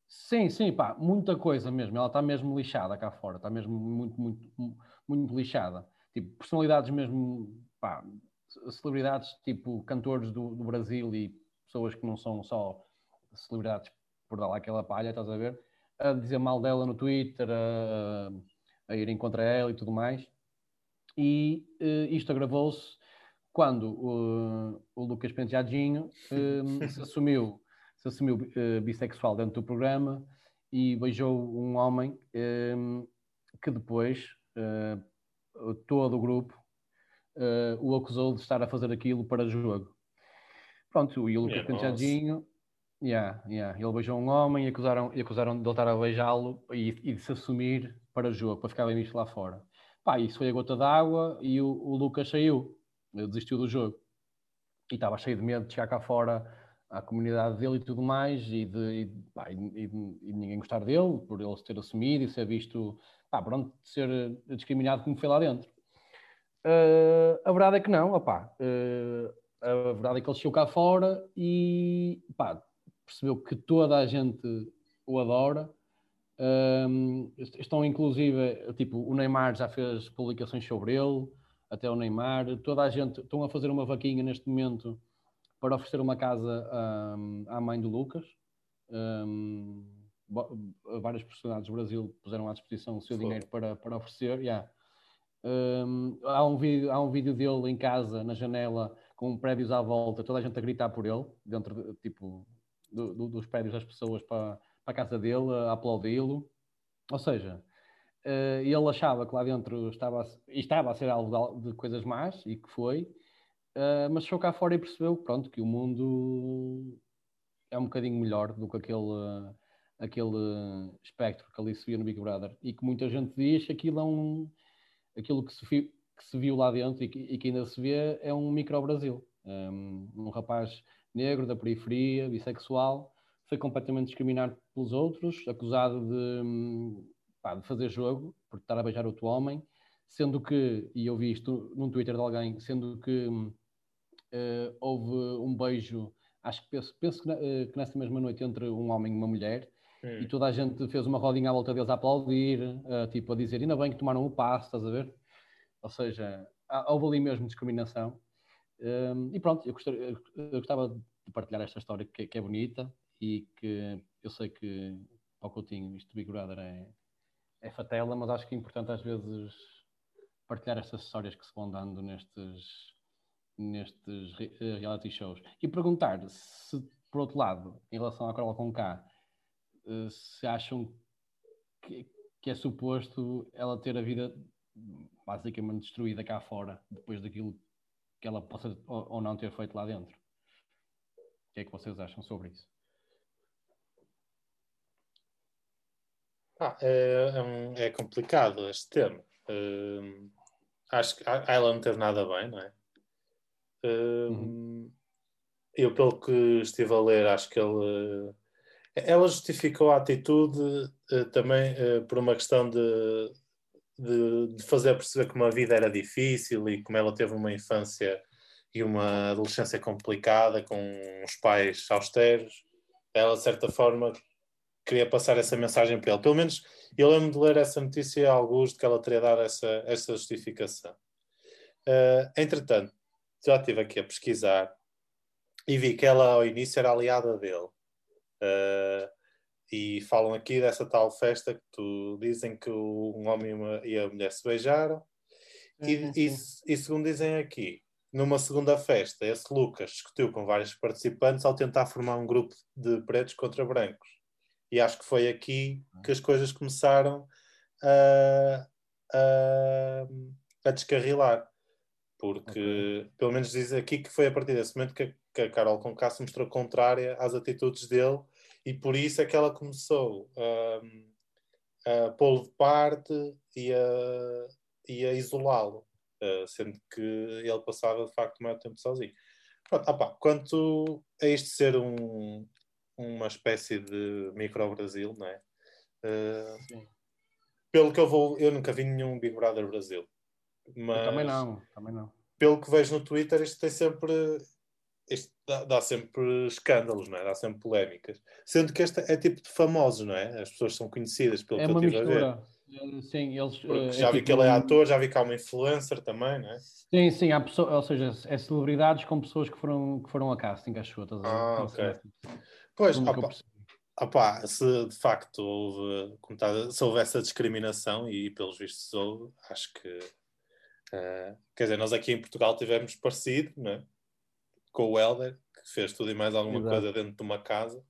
Sim, sim, pá, muita coisa mesmo. Ela está mesmo lixada cá fora, está mesmo muito, muito, mu- muito lixada. Tipo, personalidades mesmo, pá, ce- celebridades tipo cantores do, do Brasil e pessoas que não são só celebridades por dar lá aquela palha, estás a ver? A dizer mal dela no Twitter, a, a irem contra ela e tudo mais. E eh, isto agravou-se quando o, o Lucas Penteadinho eh, [LAUGHS] se assumiu, se assumiu eh, bissexual dentro do programa e beijou um homem eh, que depois todo o grupo eh, o acusou de estar a fazer aquilo para jogo. Pronto, e o Lucas nossa. Penteadinho, yeah, yeah, ele beijou um homem e acusaram, e acusaram de ele estar a beijá-lo e, e de se assumir para jogo, para ficar bem visto lá fora. Pá, isso foi a gota d'água e o, o Lucas saiu, desistiu do jogo. E estava cheio de medo de chegar cá fora à comunidade dele e tudo mais, e de, e, pá, e- e de- ninguém gostar dele, por ele se ter assumido e ser visto, pá, pronto, ser eh, discriminado como foi lá dentro. Eh, a verdade é que não, opá, eh, a verdade é que ele chegou cá fora e pá, percebeu que toda a gente o adora. Um, est- estão inclusive, tipo, o Neymar já fez publicações sobre ele, até o Neymar, toda a gente estão a fazer uma vaquinha neste momento para oferecer uma casa um, à mãe do Lucas. Um, várias personalidades do Brasil puseram à disposição o seu Fogo. dinheiro para, para oferecer. yeah. Hum, há, um vídeo, há um vídeo dele em casa, na janela, com prédios à volta, toda a gente a gritar por ele, dentro de, tipo, do- do- dos prédios das pessoas para, para a casa dele, a aplaudi-lo. Ou seja, eh, ele achava que lá dentro estava a, estava a ser alvo de de coisas más, e que foi, eh, mas chegou cá fora e percebeu pronto, que o mundo é um bocadinho melhor do que aquele, eh, aquele espectro que ali se via no Big Brother. E que muita gente diz que aquilo é um. aquilo que se, que se viu lá dentro e que, e que ainda se vê é um micro-Brasil. Um, um rapaz negro da periferia, bissexual, foi completamente discriminado pelos outros, acusado de, pá, de fazer jogo, por estar a beijar outro homem, sendo que, e eu vi isto num Twitter de alguém, sendo que eh, houve um beijo, acho que penso, penso que, na- eh, que nessa mesma noite entre um homem e uma mulher, Hum. e toda a gente fez uma rodinha à volta deles a aplaudir, eh, tipo a dizer, ainda bem que tomaram o passo, estás a ver? Ou seja, há- houve ali mesmo discriminação. Um, e pronto, eu, gostaria- eu- gostava de partilhar esta história que, que é bonita e que eu sei que para o Coutinho isto do Big Brother é, é fatela, mas acho que é importante às vezes partilhar estas histórias que se vão dando nestes, nestes eh, reality shows. E perguntar se, por outro lado, em relação à Carola com K, eh, se acham que, que é suposto ela ter a vida basicamente destruída cá fora, depois daquilo que ela possa ou, não ter feito lá dentro. O que é que vocês acham sobre isso? Ah, é, é é complicado este tema. Hum, acho que ela não teve nada bem, não é? Hum, Eu, pelo que estive a ler, acho que ele. Ela justificou a atitude eh, também eh, por uma questão de, de, de fazer perceber como a vida era difícil e como ela teve uma infância e uma adolescência complicada com os pais austeros. Ela, de certa forma, queria passar essa mensagem para ele. Pelo menos eu lembro de ler essa notícia a alguns de que ela teria dado essa, essa justificação. Eh, entretanto, já estive aqui a pesquisar e vi que ela ao início era aliada dele. Eh, e falam aqui dessa tal festa que tu dizem que o- um homem e, a mulher se beijaram. E, e, e segundo dizem aqui, numa segunda festa, esse Lucas discutiu com vários participantes ao tentar formar um grupo de pretos contra brancos. E acho que foi aqui que as coisas começaram a, a, a descarrilar. Porque, pelo menos diz aqui que foi a partir desse momento que a, que a Carol Conká se mostrou contrária às atitudes dele e por isso é que ela começou a, a pô-lo de parte e a, e a isolá-lo, eh, sendo que ele passava de facto o maior tempo sozinho. Pronto, opá, quanto a isto ser um, uma espécie de micro-Brasil, não é? Eh, pelo que eu vou, eu nunca vi nenhum Big Brother Brasil. Mas, Eu também não, também não. pelo que vejo no Twitter, isto tem sempre. Isto dá, dá sempre escândalos, não é? Dá sempre polémicas. Sendo que este é tipo de famosos, não é? As pessoas são conhecidas pelo É que eu estive a ver. Eh, Sim, eles. Porque eh, já vi tipo que ele é ator, já vi que há uma influencer também, não é? Sim, sim, há pessoas, ou seja, é celebridades com pessoas que foram, que foram a casting, acho eu? Ah, ok. assim. Pois, opa, opá, se de facto houve, como tá- se houve essa discriminação, e pelos vistos houve, acho que. Eh, quer dizer, nós aqui em Portugal tivemos parecido, é? Com o Helder, que fez tudo e mais alguma Exato. coisa dentro de uma casa.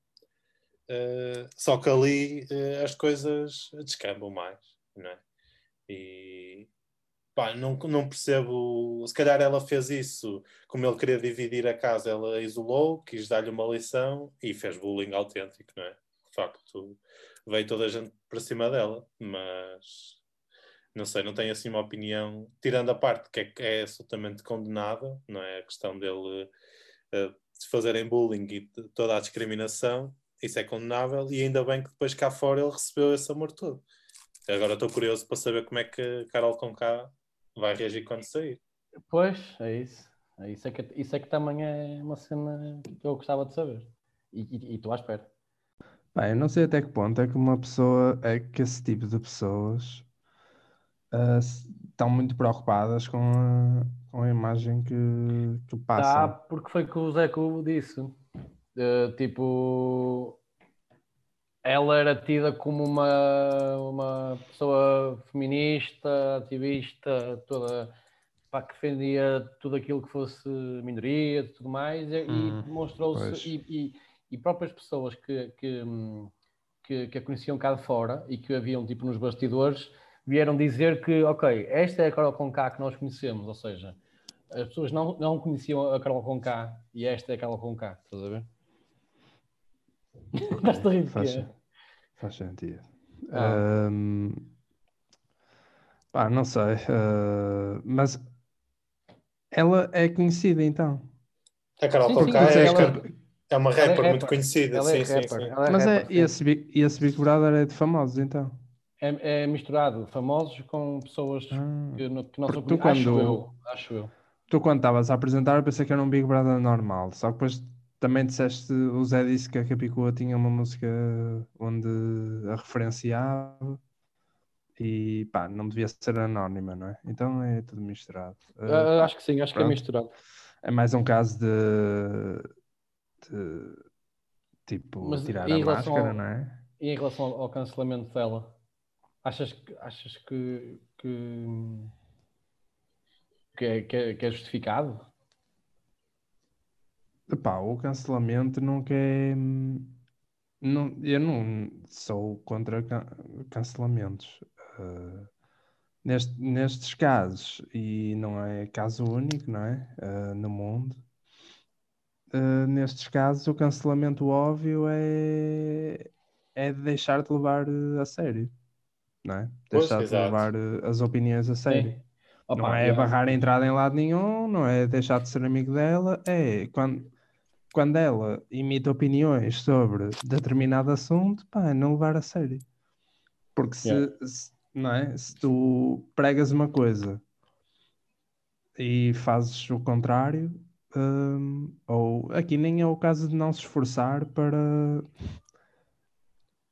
Eh, só que ali eh, as coisas descambam mais, não é? E pá, não, não percebo. Se calhar ela fez isso, como ele queria dividir a casa, ela isolou, quis dar-lhe uma lição e fez bullying autêntico, não é? De facto, veio toda a gente para cima dela, mas não sei, não tenho assim uma opinião, tirando a parte que é, é absolutamente condenada, não é? A questão dele eh, de fazerem bullying e toda a discriminação, isso é condenável, e ainda bem que depois cá fora ele recebeu esse amor todo. Agora estou curioso para saber como é que Carol Conká vai reagir quando sair. Pois, é isso. É isso, é que, isso é que também é uma cena que eu gostava de saber. E, e, e estou à espera. Bem, eu não sei até que ponto é que uma pessoa, é que esse tipo de pessoas ah, estão muito preocupadas com a, com a imagem que, que Tá, passam. porque foi que o Zeco disse. Eh, tipo, ela era tida como uma, uma pessoa feminista, ativista, toda pá, que defendia tudo aquilo que fosse minoria e tudo mais, e, Hum, e demonstrou-se, e, e, e próprias pessoas que, que, que, que a conheciam cá de fora e que haviam tipo nos bastidores, vieram dizer que, ok, esta é a Carol Conká que nós conhecemos, ou seja, as pessoas não, não conheciam a Carol Conká e esta é a Carol Conká, estás a ver? Estás a rir Faz, quê? faz sentido. Ah. Ahm, pá, não sei. ah, mas ela é conhecida então. A Carol Conká é, ela- é uma ela é rapper muito rapper. conhecida. Ela é sim, sim, rapper, sim. é mas é, rapper, esse, Big- esse Big Brother é de famosos então. É, é misturado famosos com pessoas que, não- que não são Ah. Tu conhecidas. Acho quando- eu, acho eu. Tu quando estavas a apresentar eu pensei que era um Big Brother normal, só que depois também disseste, o Zé disse que a Capicua tinha uma música onde a referenciava e pá, não devia ser anónima, não é? Então é tudo misturado. Ah, acho que sim, acho que é pronto. misturado. É mais um caso de, de, tipo Mas tirar a máscara, ao- não é? E em relação ao cancelamento dela, achas que, achas que, que, que, é, que, é, que é justificado? Epá, o cancelamento nunca é. Não, eu não sou contra can- cancelamentos. Ah, neste- nestes casos, e não é caso único, não é? Ah, no mundo, ah, nestes casos, o cancelamento óbvio é, é deixar de levar a sério, não é? Deixar de levar eh, as opiniões a sério. Opa, não é barrar a entrada em lado nenhum, não é deixar de ser amigo dela, é quando, quando ela imita opiniões sobre determinado assunto, pá, não levar a sério. Porque se, Yeah. se- não é? se tu pregas uma coisa e fazes o contrário, hum, ou aqui nem é o caso de não se esforçar para,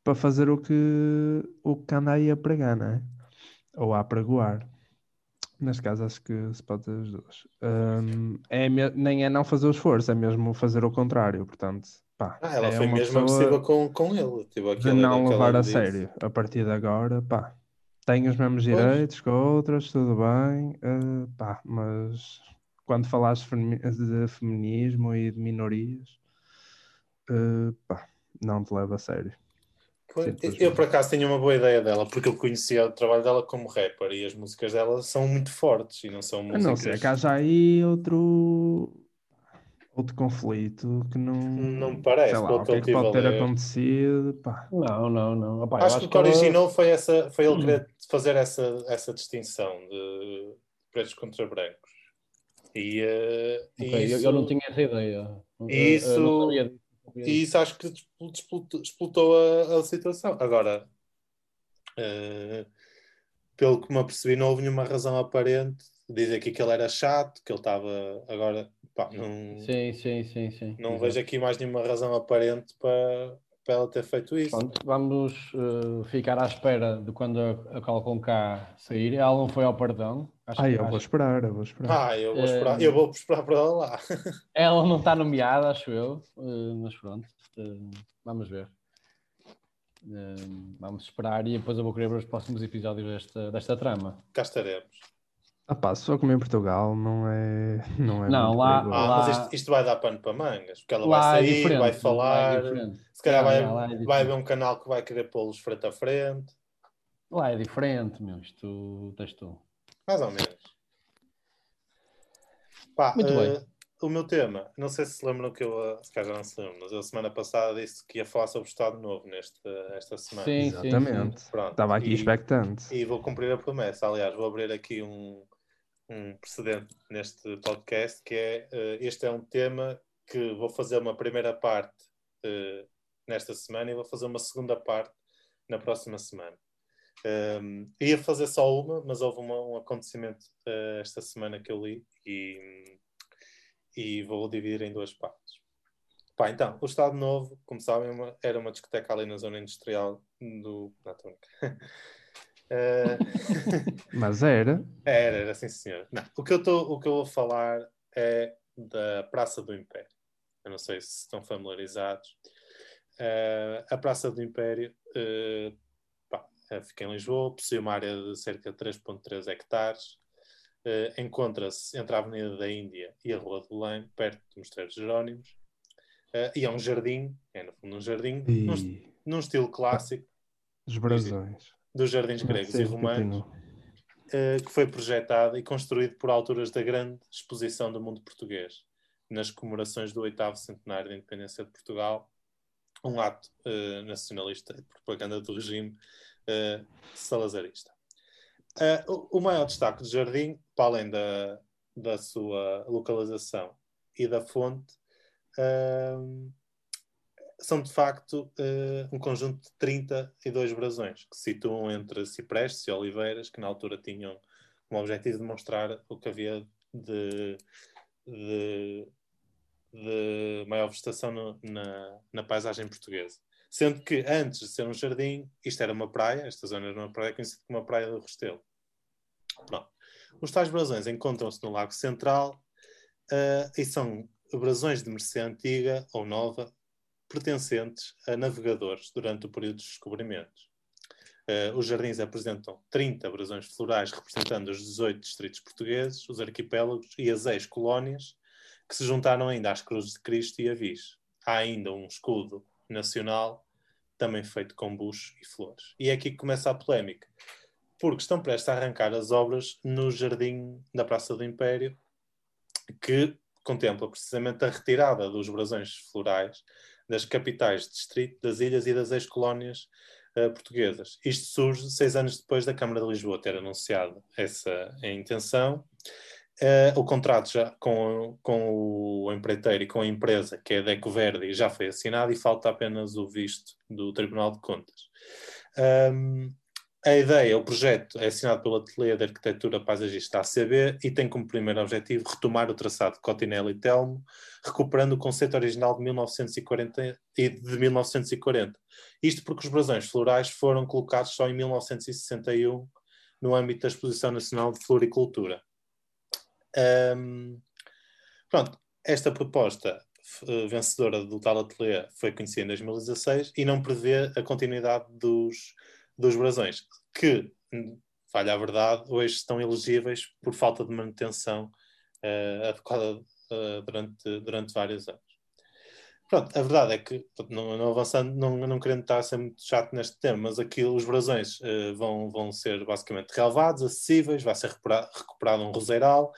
para fazer o que, o que anda aí a pregar, não é? Ou a pregoar. Neste caso, acho que se pode ter as duas. Hum, é nem é não fazer o esforço, é mesmo fazer o contrário. Portanto, pá, Ah, ela é foi mesmo agressiva com, com ele. Tipo, de não levar a disse. sério. A partir de agora, pá, tem os mesmos Pois. direitos que outras, tudo bem, eh, pá, mas quando falares de femi- de feminismo e de minorias, eh, pá, não te leva a sério. Eu, por acaso, tenho uma boa ideia dela, porque eu conhecia o trabalho dela como rapper e as músicas dela são muito fortes e não são A músicas. não ser que haja aí outro, outro conflito que não. Não me parece, Sei lá, o que é que pode a ter acontecido, pá. Não, não, não. Opa, eu acho, que o que originou foi, essa, foi ele querer fazer essa, essa distinção de pretos contra brancos. E, eh, e Ok, eu- isso, eu, não tinha essa ideia. Eu- eu isso, e isso acho que expl- explotou, a, a situação. Agora, eh, pelo que me apercebi, não houve nenhuma razão aparente. Dizer que aquele era chato, que ele estava agora. Pá, não, Sim, sim, sim, sim. não Exato. vejo aqui mais nenhuma razão aparente para, para ela ter feito isso. Pronto, vamos eh, ficar à espera de quando a, a Cal com K sair. Ela não foi ao perdão. Acho, Ah, que- eu vou acho- esperar, eu vou esperar. Ah, eu vou Eh, esperar, eu vou esperar para ela lá. [LAUGHS] Ela não está nomeada, acho eu, eh, mas pronto, eh, vamos ver. Eh, vamos esperar e depois eu vou querer ver os próximos episódios desta, desta trama. Cá estaremos. Ah pá, se for como em Portugal, não é. [LAUGHS] Não, é Não, muito lá- perigoso. Ah, Lá- mas isto, isto vai dar pano para mangas, porque ela Lá vai é sair, diferente, vai é falar, diferente. se calhar vai, é vai haver um canal que vai querer pô-los frente a frente, Lá é diferente, meu. Isto tens tu. Mais ou menos. Pá, Muito eh, bem. o meu tema, não sei se se lembram que eu, eh, se calhar já não se lembram, mas eu semana passada disse que ia falar sobre o Estado Novo neste, esta semana. Sim, sim, Exatamente. Pronto, Estava aqui e- expectante. E vou cumprir a promessa. Aliás, vou abrir aqui um, um precedente neste podcast, que é, eh, este é um tema que vou fazer uma primeira parte eh, nesta semana e vou fazer uma segunda parte na próxima semana. Um, ia fazer só uma, mas houve uma- um acontecimento eh, esta semana que eu li e, e vou dividir em duas partes. Pá, então, o Estado Novo, como sabem, uma- era uma discoteca ali na zona industrial do. Não. Eh, [LAUGHS] [LAUGHS] Mas era. era, era sim, senhor. Não, o, que eu tô, o que eu vou falar é da Praça do Império. Eu não sei se estão familiarizados. Uh, a Praça do Império uh, fica em Lisboa, possui uma área de cerca de 3,3 hectares. Uh, Encontra-se entre a Avenida da Índia e a Rua do Belém, perto do Mosteiro de Jerónimos. Uh, e é um jardim, é no fundo um jardim, E- num, num estilo clássico Os brasões. dos jardins gregos e romanos, eh, que foi projetado e construído por alturas da grande exposição do mundo português, nas comemorações do oitavo centenário da independência de Portugal, um ato eh, nacionalista e propaganda do regime eh, salazarista. Eh, o, o maior destaque do jardim, para além da, da sua localização e da fonte, ehm, são de facto um conjunto de 32 brasões que se situam entre ciprestes e oliveiras, que na altura tinham como objetivo demonstrar o que havia de, de, de maior vegetação no- na, na paisagem portuguesa. Sendo que antes de ser um jardim, isto era uma praia, esta zona era uma praia conhecida como a Praia do Restelo. Pronto. Os tais brasões encontram-se no Lago Central eh, e são brasões de mercê antiga ou nova, pertencentes a navegadores durante o período dos descobrimentos. Eh, os jardins apresentam 30 brasões florais representando os 18 distritos portugueses, os arquipélagos e as ex-colónias, que se juntaram ainda às Cruzes de Cristo e Avis. Há ainda um escudo nacional, também feito com bucho e flores. E é aqui que começa a polémica, porque estão prestes a arrancar as obras no jardim da Praça do Império, que contempla precisamente a retirada dos brasões florais das capitais de distrito, das ilhas e das ex-colónias eh, portuguesas. Isto surge seis anos depois da Câmara de Lisboa ter anunciado essa intenção. Eh, o contrato já com, com o empreiteiro e com a empresa, que é a Deco Verde, já foi assinado e falta apenas o visto do Tribunal de Contas. Ahm, a ideia, o projeto é assinado pelo Ateliê de Arquitetura Paisagista ACB e tem como primeiro objetivo retomar o traçado de Cotinelli e Telmo, recuperando o conceito original de 1940 e de 1940. Isto porque os brasões florais foram colocados só em 1961 no âmbito da Exposição Nacional de Floricultura. Ahm, pronto, esta proposta eh, vencedora do tal ateliê foi conhecida em 2016 e não prevê a continuidade dos, dos brasões, que, hum, falha a verdade, hoje estão elegíveis por falta de manutenção eh, adequada eh, durante, durante vários anos. Pronto, a verdade é que, não, não avançando, não, não querendo estar a ser muito chato neste tema, mas aqui os brasões eh, vão, vão ser basicamente relevados, acessíveis, vai ser recupera- recuperado um roseiral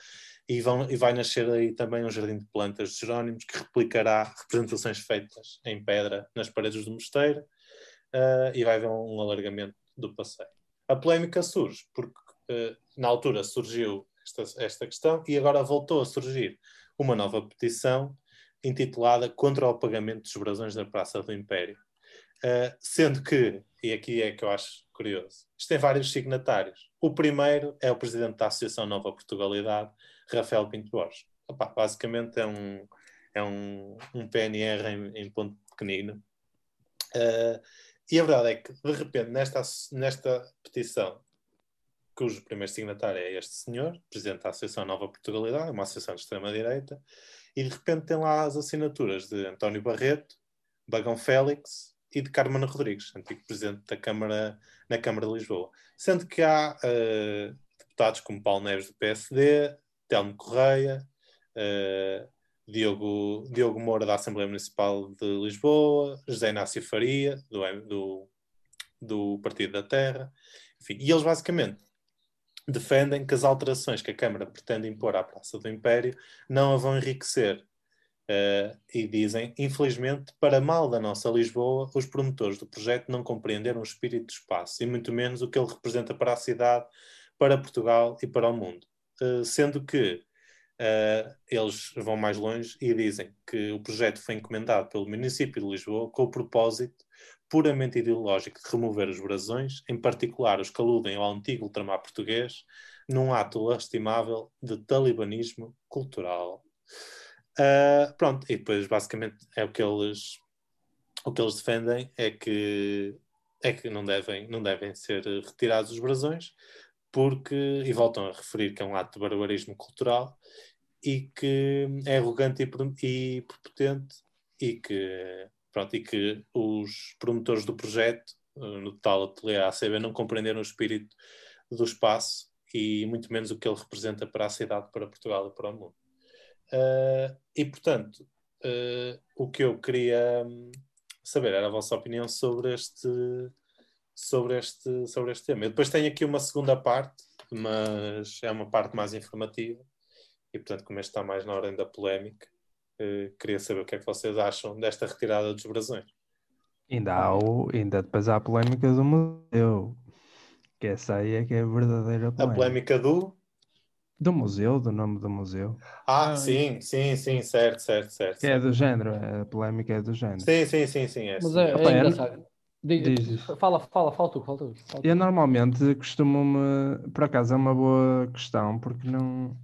e, vão, e vai nascer aí também um jardim de plantas de Jerónimos que replicará representações feitas em pedra nas paredes do mosteiro eh, e vai haver um alargamento do passeio. A polémica surge porque eh, na altura surgiu esta, esta questão e agora voltou a surgir uma nova petição intitulada Contra o Pagamento dos Brasões da Praça do Império. Uh, sendo que, e aqui é que eu acho curioso, isto tem vários signatários. O primeiro é o presidente da Associação Nova Portugalidade, Rafael Pinto Borges. Opa, basicamente é um, é um, um PNR em, em ponto pequenino. Uh, e a verdade é que, de repente, nesta, nesta petição, cujo primeiro signatário é este senhor, presidente da Associação Nova Portugalidade, uma associação de extrema-direita, e de repente tem lá as assinaturas de António Barreto, Bagão Félix e de Carmen Rodrigues, antigo presidente da Câmara, na Câmara de Lisboa. Sendo que há eh, deputados como Paulo Neves do PSD, Telmo Correia, eh, Diogo, Diogo Moura da Assembleia Municipal de Lisboa, José Inácio Faria, do, do, do Partido da Terra, enfim, e eles basicamente defendem que as alterações que a Câmara pretende impor à Praça do Império não a vão enriquecer. Uh, e dizem, infelizmente, para mal da nossa Lisboa, os promotores do projeto não compreenderam o espírito do espaço e muito menos o que ele representa para a cidade, para Portugal e para o mundo. Uh, sendo que uh, eles vão mais longe e dizem que o projeto foi encomendado pelo município de Lisboa com o propósito puramente ideológico de remover os brasões, em particular os que aludem ao antigo ultramar português, num ato lastimável de talibanismo cultural. Uh, pronto, e depois basicamente é o que eles o que eles defendem é que é que não devem não devem ser retirados os brasões porque e voltam a referir que é um ato de barbarismo cultural e que é arrogante e, e prepotente e que pronto, e que os promotores do projeto, uh, no tal ateliê ACB, não compreenderam o espírito do espaço e muito menos o que ele representa para a cidade, para Portugal e para o mundo. Uh, e, portanto, uh, o que eu queria hum, saber era a vossa opinião sobre este, sobre este, sobre este tema. Eu depois tenho aqui uma segunda parte, mas é uma parte mais informativa, e, portanto, como este está mais na ordem da polémica, queria saber o que é que vocês acham desta retirada dos brasões. Ainda, há o, ainda depois há a polémica do museu, que essa aí é que é a verdadeira A polémica. polémica do. Do museu, do nome do museu. Ah, sim, sim, sim, certo, certo, certo. Que é do género, a polémica é do género. Sim, sim, sim, sim. É, Mas sim. é, é Opa, é- engraçado. Diz. Fala, fala, fala tu, fala tu. Fala tu. Eu normalmente costumo-me, por acaso é uma boa questão, porque não,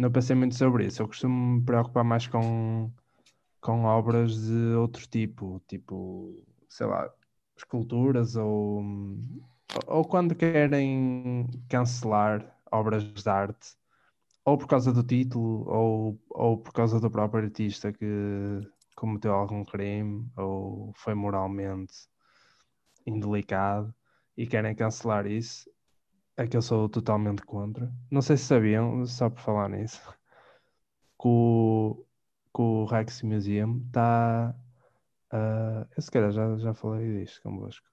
não pensei muito sobre isso. Eu costumo me preocupar mais com, com obras de outro tipo, tipo, sei lá, esculturas ou, ou quando querem cancelar obras de arte, ou por causa do título, ou, ou por causa do próprio artista que cometeu algum crime, ou foi moralmente indelicado e querem cancelar isso, é que eu sou totalmente contra. Não sei se sabiam, só por falar nisso, que o, que o Rex Museum está. Uh, eu se calhar já, já falei disto convosco.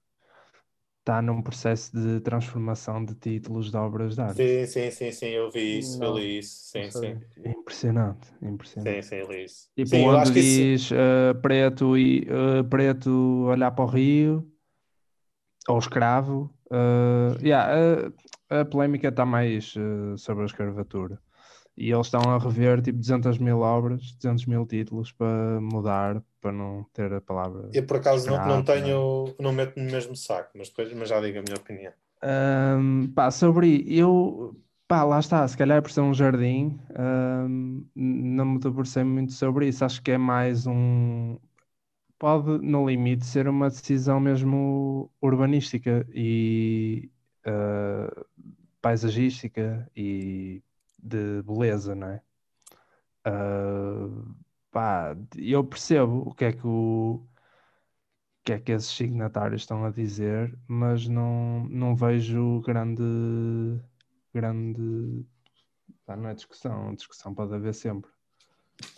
Está num processo de transformação de títulos de obras de arte. Sim, sim, sim, sim, eu vi isso, eu Não, li isso, sim, sim. Impressionante, impressionante. Sim, sim, li isso. Tipo, sim, eu onde que isso. diz uh, preto e uh, preto olhar para o rio ou escravo. uh, yeah, a, a polémica está mais uh, sobre a escravatura. E eles estão a rever tipo 200 mil obras, 200 mil títulos para mudar, para não ter a palavra. Eu por acaso não, não escravo, né? tenho, não meto no mesmo saco, mas depois mas já digo a minha opinião. Ahm, pá, sobre eu, pá, lá está, se calhar por ser um jardim, ahm, não me debrucei muito sobre isso. Acho que é mais um. Pode, no limite, ser uma decisão mesmo urbanística e ah, paisagística e de beleza, não é? Ah, pá, eu percebo o que é que o que é que esses signatários estão a dizer, mas não, não vejo grande, grande, pá, não é discussão, discussão pode haver sempre,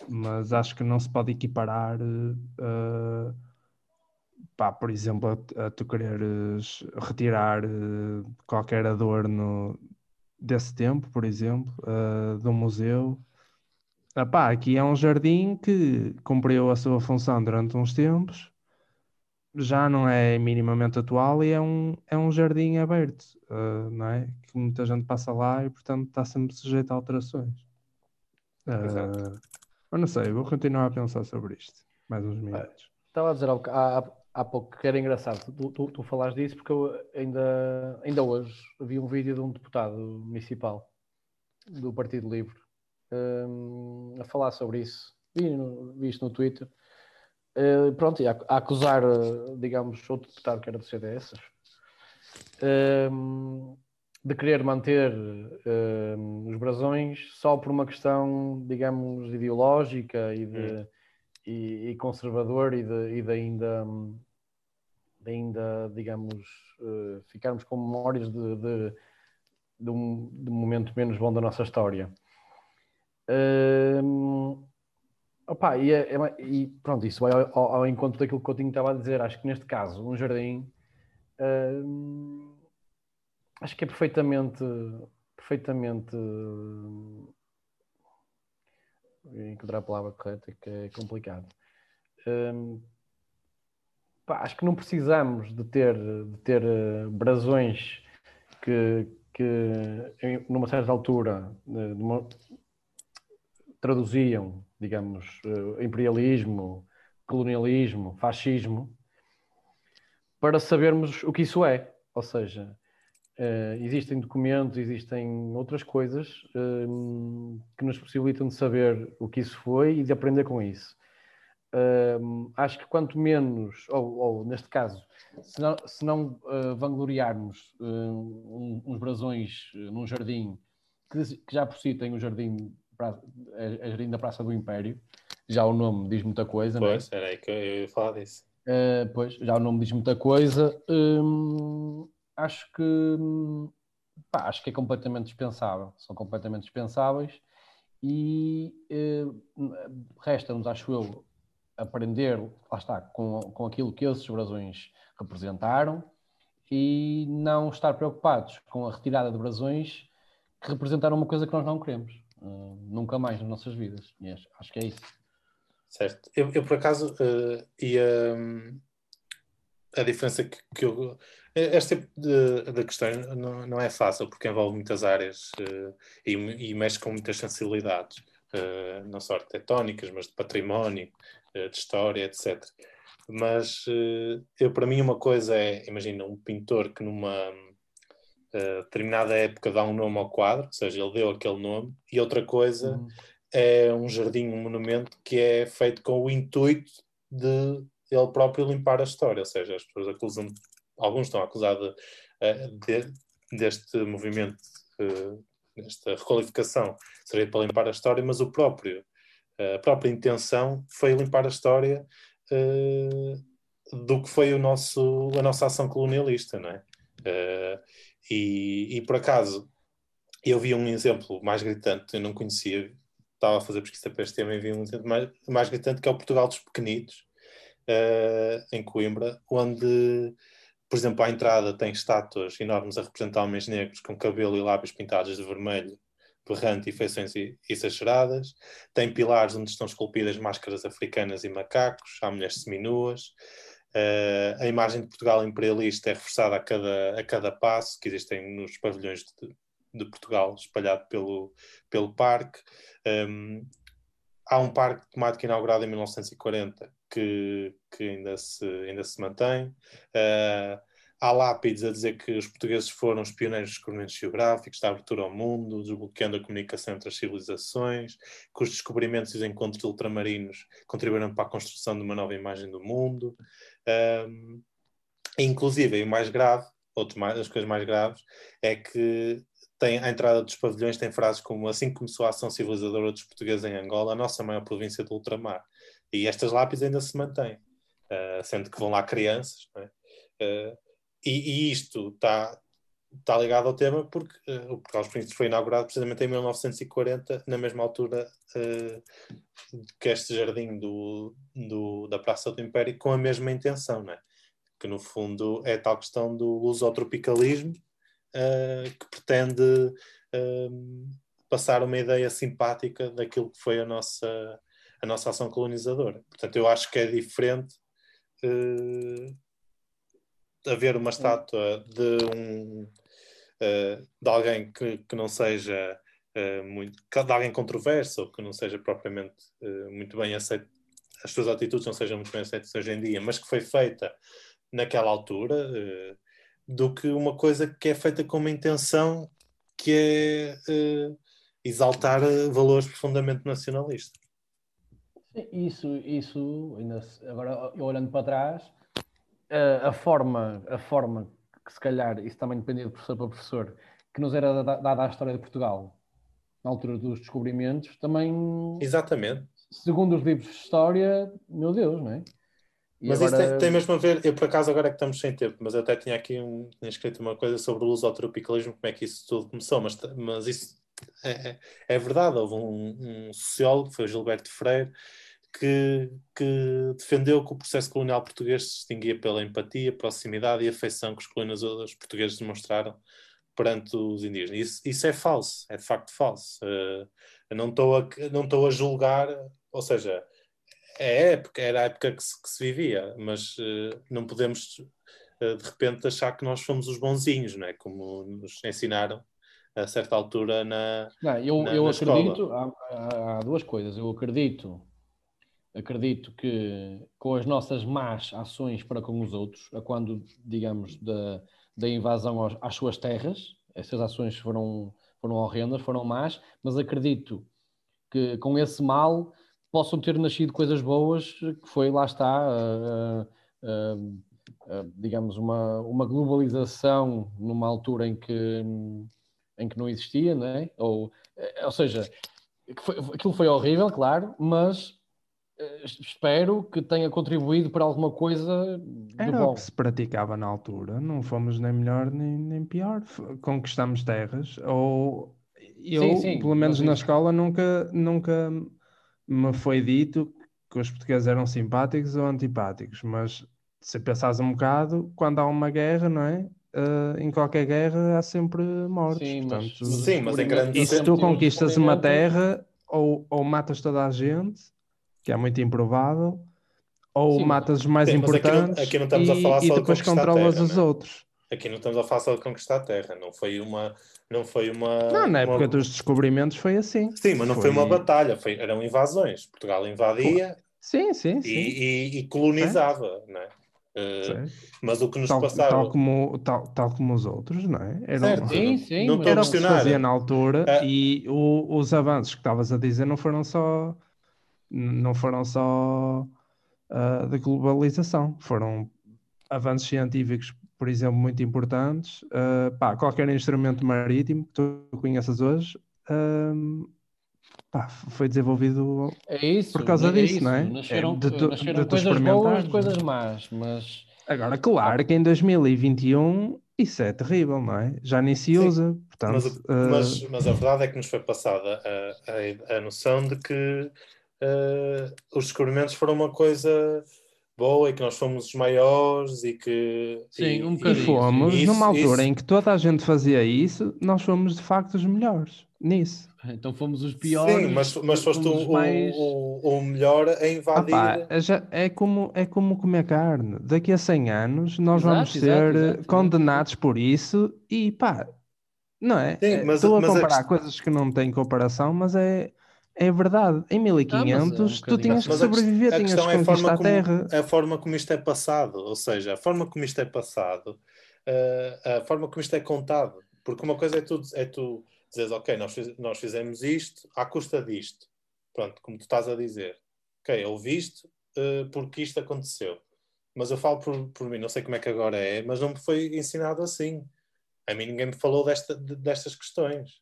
mas acho que não se pode equiparar, eh, pá, por exemplo, a, a tu quereres retirar eh, qualquer adorno desse tempo, por exemplo, de um museu. Ah, pá, aqui é um jardim que cumpriu a sua função durante uns tempos, já não é minimamente atual e é um, é um jardim aberto, uh, não é? Que muita gente passa lá e, portanto, está sempre sujeito a alterações. Uh, mas não sei, vou continuar a pensar sobre isto. Mais uns minutos. Estava a dizer há, há- há pouco que era engraçado tu, tu, tu falaste disso porque eu ainda, ainda hoje vi um vídeo de um deputado municipal do Partido Livre hum, a falar sobre isso. Vi, no, vi isto no Twitter. Eh, pronto, e a, a acusar, eh, digamos, outro deputado que era do CDS hum, de querer manter hum, os brasões só por uma questão, digamos, ideológica e de e, e conservador e de, e de ainda, hum, de ainda, digamos, eh, ficarmos com memórias de, de, de um, de um momento menos bom da nossa história. Hum, opa, e, é- é- e pronto, isso vai ao, ao- encontro daquilo que Coutinho estava a dizer. Acho que neste caso, um jardim, hum, acho que é perfeitamente, perfeitamente encontrar a palavra correta que é complicado. Hum, pá, acho que não precisamos de ter, de ter eh, brasões que, que em, numa certa altura demo- traduziam, digamos, eh, imperialismo, colonialismo, fascismo, para sabermos o que isso é. Ou seja, eh, existem documentos, existem outras coisas hum, que nos possibilitam de saber o que isso foi e de aprender com isso. Hum, acho que quanto menos, ou, ou, neste caso, se não, se não eh, vangloriarmos hum, um- uns brasões eh, num jardim que, que já por si tem um jardim, pra- é, é jardim da Praça do Império, já o nome diz muita coisa, não é? Pois, era aí que eu ia falar disso. Uh, pois, já o nome diz muita coisa. Acho que hum, pá, acho que é completamente dispensável. São completamente dispensáveis e uh, resta-nos, acho eu, aprender, lá está, com, com aquilo que esses brasões representaram e não estar preocupados com a retirada de brasões que representaram uma coisa que nós não queremos. Uh, nunca mais nas nossas vidas. E acho, que é isso. Certo. Eu, eu por acaso, uh, ia. A diferença que, que eu. Este tipo de, de questão não, não é fácil, porque envolve muitas áreas uh, e, e, mexe com muitas sensibilidades, uh, não só arquitetónicas, mas de património, uh, de história, etc. Mas eu, para mim, uma coisa é, imagina, um pintor que numa determinada época dá um nome ao quadro, ou seja, ele deu aquele nome, e outra coisa. Uhum é um jardim, um monumento que é feito com o intuito de ele próprio limpar a história, ou seja, as pessoas acusam, alguns estão acusados uh, de, deste movimento, uh, desta requalificação, seria para limpar a história, mas o próprio, uh, a própria intenção foi limpar a história do que foi o nosso, a nossa ação colonialista, não é? E, e, por acaso, eu vi um exemplo mais gritante, eu não conhecia, estava a fazer pesquisa para este tema e vi um exemplo mais, mais gritante, que é o Portugal dos Pequenitos, uh, em Coimbra, onde, por exemplo, à entrada tem estátuas enormes a representar homens negros com cabelo e lábios pintados de vermelho, berrante e feições exageradas. Tem pilares onde estão esculpidas máscaras africanas e macacos, há mulheres seminuas. Uh, a imagem de Portugal imperialista é reforçada a cada, a cada passo que existem nos pavilhões de, de Portugal espalhado pelo, pelo parque. Um, há um parque temático inaugurado em 1940 que, que ainda, se, ainda se mantém. Uh, há lápides a dizer que os portugueses foram os pioneiros dos descobrimentos geográficos, da abertura ao mundo, desbloqueando a comunicação entre as civilizações, que os descobrimentos e os encontros ultramarinos contribuíram para a construção de uma nova imagem do mundo. Um, inclusive, e o mais grave, outra das coisas mais graves, é que tem, a entrada dos pavilhões tem frases como assim começou a ação civilizadora dos portugueses em Angola, a nossa maior província do ultramar. E estas lápis ainda se mantêm, uh, sendo que vão lá crianças. É? Uh, e, e, isto está tá ligado ao tema porque uh, o Portugal dos Príncipes foi inaugurado precisamente em 1940, na mesma altura que este jardim do, do, da Praça do Império, com a mesma intenção, é? que no fundo é tal questão do lusotropicalismo, que pretende passar uma ideia simpática daquilo que foi a nossa, a nossa ação colonizadora. Portanto, eu acho que é diferente uh, haver uma estátua de, um, uh, de alguém que, que não seja uh, muito. de alguém controverso ou que não seja propriamente muito bem aceito, as suas atitudes não sejam muito bem aceitas hoje em dia, mas que foi feita naquela altura do que uma coisa que é feita com uma intenção que é exaltar valores profundamente nacionalistas. Isso, isso ainda, agora eu olhando para trás, a forma, a forma que se calhar, isso também dependia de professor para professor, que nos era dada à história de Portugal na altura dos descobrimentos, também. Exatamente. Segundo os livros de história, meu Deus, não é? mas agora... isso tem, tem, mesmo a ver, eu por acaso agora é que estamos sem tempo, mas eu até tinha aqui um, tinha escrito uma coisa sobre o uso ao tropicalismo, como é que isso tudo começou, mas, mas isso é, é, é verdade, houve um, um sociólogo, foi Gilberto Freire, que, que, defendeu que o processo colonial português se distinguia pela empatia, proximidade e afeição que os colonizadores portugueses demonstraram perante os indígenas. Isso, isso é falso, é de facto falso. Uh, não estou a, a julgar, ou seja, é época, era a época que se, que se vivia, mas uh, não podemos uh, de repente achar que nós fomos os bonzinhos, não é? Como nos ensinaram a certa altura na. Não, eu, na, eu na acredito, há, há, duas coisas. Eu acredito, acredito que com as nossas más ações para com os outros, a quando, digamos, da, da invasão aos, às suas terras, essas ações foram, foram horrendas, foram más, mas acredito que com esse mal possam ter nascido coisas boas, que foi, lá está, uh, uh, uh, digamos, uma, uma globalização numa altura em que, em que não existia, não é? Ou, ou seja, foi, aquilo foi horrível, claro, mas eh, espero que tenha contribuído para alguma coisa de Era bom. o que se praticava na altura, não fomos nem melhor nem, nem pior, conquistamos terras, ou eu, Sim, sim, pelo menos na escola, nunca, nunca me foi dito que os portugueses eram simpáticos ou antipáticos, mas se pensares um bocado, quando há uma guerra, não é? Eh, em qualquer guerra há sempre mortes, Sim, mas- portanto, mas Sim, mas em grandes e se tu conquistas uma terra, ou, ou matas toda a gente, que é muito improvável, ou Sim, matas os mais Sim, mas aqui não- importantes aqui não estamos a e, falar e só de depois conquistar controlas terra, os né? outros. Aqui não estamos a falar só de conquistar a terra, não foi uma. Não foi uma Não, na uma- época dos descobrimentos foi assim. Sim, mas não foi, uma batalha, foi, eram invasões. Portugal invadia Sim, sim, e, sim. e- e colonizava, não é? Eh, mas o que nos Tal, passava. tal como, tal, tal como os outros, não é? Eram, Certo, Sim, sim, não era o que se fazia na altura Ah. e o- os avanços que estavas a dizer não foram só não foram só ah, da globalização, foram avanços científicos, por exemplo, muito importantes. Ah, pá, qualquer instrumento marítimo que tu conheças hoje ahm, pá, foi desenvolvido É isso, por causa é disso, isso. não é? Nasceram, É de tu- nasceram de coisas boas de coisas más, mas Agora, claro que em 2021 isso é terrível, não é? Já nem se Sim, usa, portanto, Mas, o- ah, mas, mas a verdade é que nos foi passada a, a, a noção de que eh, os descobrimentos foram uma coisa boa e que nós fomos os maiores e que. Sim, e, um E bocadinho. fomos, Isso- numa altura isso- em que toda a gente fazia isso, nós fomos de facto os melhores nisso. então fomos os piores. Sim, mas, mas foste o, mais- o, o, melhor a invadir. É já- é, como, é como comer carne. Daqui a 100 anos nós Exato, vamos ser exato, eh, exato. condenados por isso e pá, não é? Sim, É, mas- Estou a mas comparar quest- coisas que não têm comparação, mas é, é verdade. Em 1500 tu bocadinho tinhas que Mas a quest- sobreviver, a tinhas que é a conquistar forma, a como, terra. a forma como isto é passado, ou seja, a forma como isto é passado, eh, a forma como isto é contado. Porque uma coisa é tu, é tu dizeres, ok, nós, fiz- nós fizemos isto à custa disto. Pronto, como tu estás a dizer. Ok, ouviste eh, porque isto aconteceu. Mas eu falo por, por mim, não sei como é que agora é, mas não me foi ensinado assim. A mim ninguém me falou desta, de- destas questões.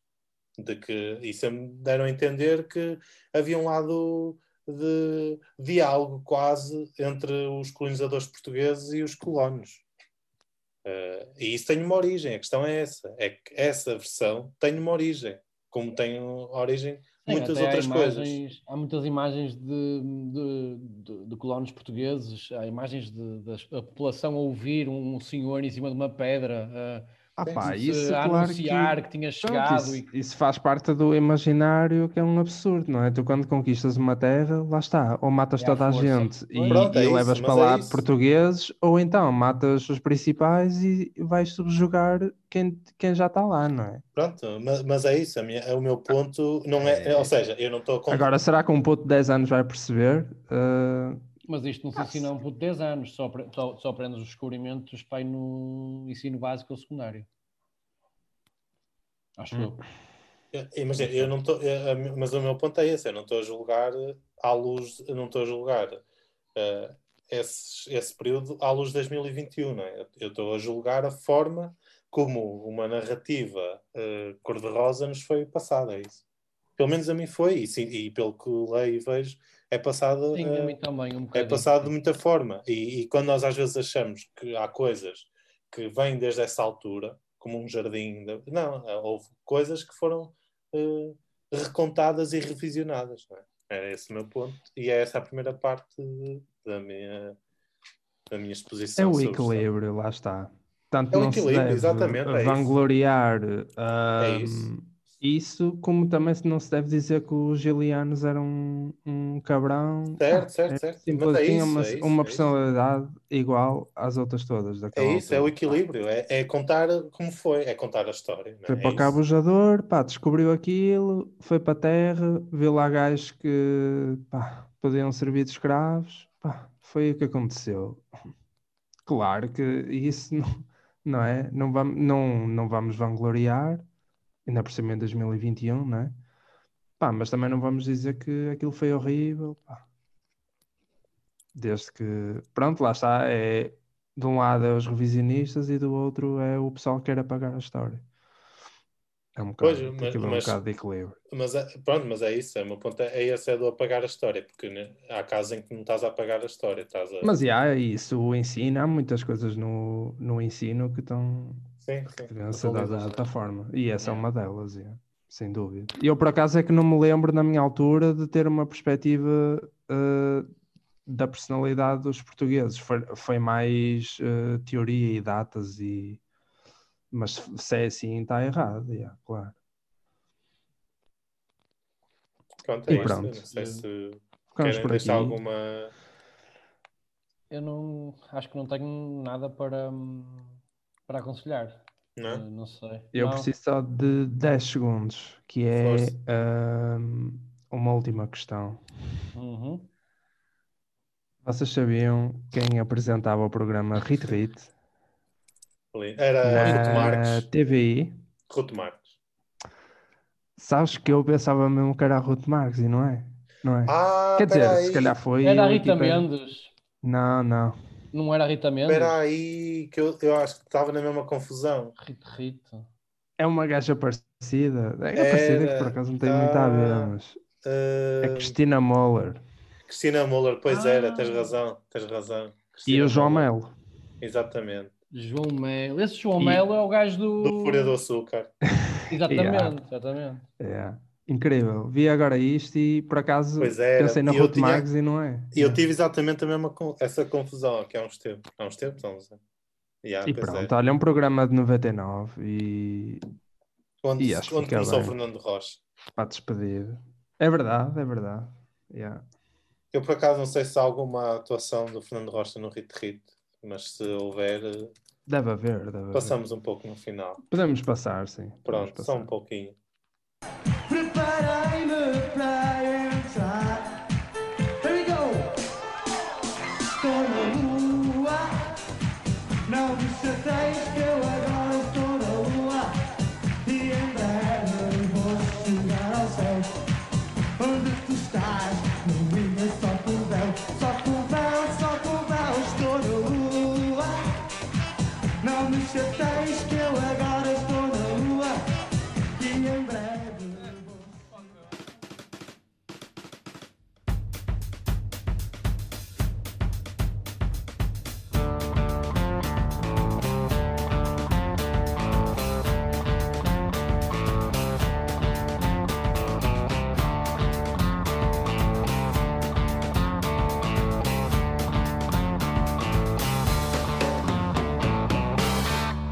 De que, sempre me deram a entender que havia um lado de diálogo quase entre os colonizadores portugueses e os colonos. Eh, e isso tem uma origem, a questão é essa. É que essa versão tem uma origem, como tem origem Sim, muitas até há outras coisas. imagens- Há muitas imagens de, de, de, de colonos portugueses, há imagens da população a ouvir um senhor em cima de uma pedra a, Ah pá, se- isso, a claro anunciar que, que, tinha Pronto, chegado isso, e isso faz parte do imaginário que é um absurdo, não é? Tu quando conquistas uma terra, lá está, ou matas É toda a força. gente e, Pronto, é e isso, levas mas para é lá isso. portugueses, ou então matas os principais e vais subjugar quem, quem já está lá, não é? Pronto, mas, mas é isso. minha- o meu ponto não é, Ou seja, eu não estou Agora, será que um puto de 10 anos vai perceber? Ah, Mas isto não se ensina a um puto de 10 anos, só, só, só aprendes os descobrimentos pai, no ensino básico ou secundário. Acho Hum. eu. Eu- Imagina, eu não estou, mas o meu ponto é esse, eu não estou a julgar à luz, eu não estou a julgar eh, esse, esse período à luz de 2021, não é? Eu estou a julgar a forma como uma narrativa eh, cor-de-rosa nos foi passada, é isso. Pelo menos a mim foi, e, sim, e pelo que leio e vejo, é passada Sim, a mim também, um é passado de muita forma. E, e quando nós às vezes achamos que há coisas que vêm desde essa altura, como um jardim, de- não, houve coisas que foram eh, recontadas e revisionadas. Não é? Era esse o meu ponto. E é essa a primeira parte de- da minha, da minha exposição. é o equilíbrio, lá está. Tanto É o não se equilíbrio, deve exatamente, é isso. vangloriar É isso. Isso, como também se não se deve dizer que os gilianos eram um, um cabrão. Certo, certo, é certo. simples, é tinha uma, é isso, uma é personalidade igual às outras todas É isso, é o altura. equilíbrio. É, é contar como foi, é contar a história. é? Foi É para o isso. Cabo Jador, pá, descobriu aquilo, foi para a terra, viu lá gajos que pá, podiam servir de escravos, pá, foi o que aconteceu. Claro que isso não, não é? Não vamos, não, não vamos vangloriar, ainda por cima em 2021, não é? Pá, mas também não vamos dizer que aquilo foi horrível, pá. Desde que, pronto, lá está, é, de um lado é os revisionistas e do outro é o pessoal que quer apagar a história. É um bocado, Pois, mas- haver um mas- bocado de equilíbrio. Mas é, pronto, mas é isso, é, o meu ponto é, é esse, é do apagar a história, porque né, há casos em que não estás a apagar a história, estás a... Mas já, isso, o ensino, há muitas coisas no, no ensino que estão Sim, sim. ser dadas de outra forma. E essa é uma delas, é, sem dúvida. E eu, por acaso, é que não me lembro, na minha altura, de ter uma perspectiva eh, da personalidade dos portugueses. Foi, foi mais eh, teoria e datas, e... mas se é assim, está errado, yeah, claro. Pronto, é E isso, pronto. não sei se Ficamos querem deixar aqui. alguma... Eu não acho que não tenho nada para, hum, para aconselhar. Não? Eh, não sei. Eu Não. preciso só de 10 segundos, que é ahm, uma última questão. Uhum. Vocês sabiam quem apresentava o programa Rit Rit Era Ruth na Marques. TVI? Ruth Marques. Sabes que eu pensava mesmo que era a Ruth Marques e não é? Não é? Ah, Quer dizer, peraí. se calhar foi. Era a Rita tipo, Mendes. Não, não. Não era a Rita Mendes? Espera aí, que eu, eu acho que estava na mesma confusão. Rita, Rita. É uma gaja parecida. É parecida que por Era. acaso não tem muito a ver, Ah, mas. É ah, Cristina Moller Cristina Muller, pois era, Ah. tens razão, tens razão. e Cristina o João Muller. Melo. Exatamente. João Melo. Esse João E- Melo é o gajo do. Do Fúria do Açúcar. [LAUGHS] [LAUGHS] Exatamente, Yeah. exatamente. É. Incrível. Vi agora isto e por acaso Pois era. pensei na tinha- Marques e não é. E eu tive exatamente a mesma essa confusão aqui há uns tempos. Há uns tempos, há uns anos. Yeah, E pois pronto, é. olha, um programa de 99 e, Onde, e acho onde começou o Fernando Rocha. para despedir. É verdade, é verdade. Yeah. Eu por acaso não sei se há alguma atuação do Fernando Rocha no Hit Hit, mas se houver, eh, Deve haver, deve haver. passamos um pouco no final. Podemos passar, sim. Pronto, só passar. um pouquinho.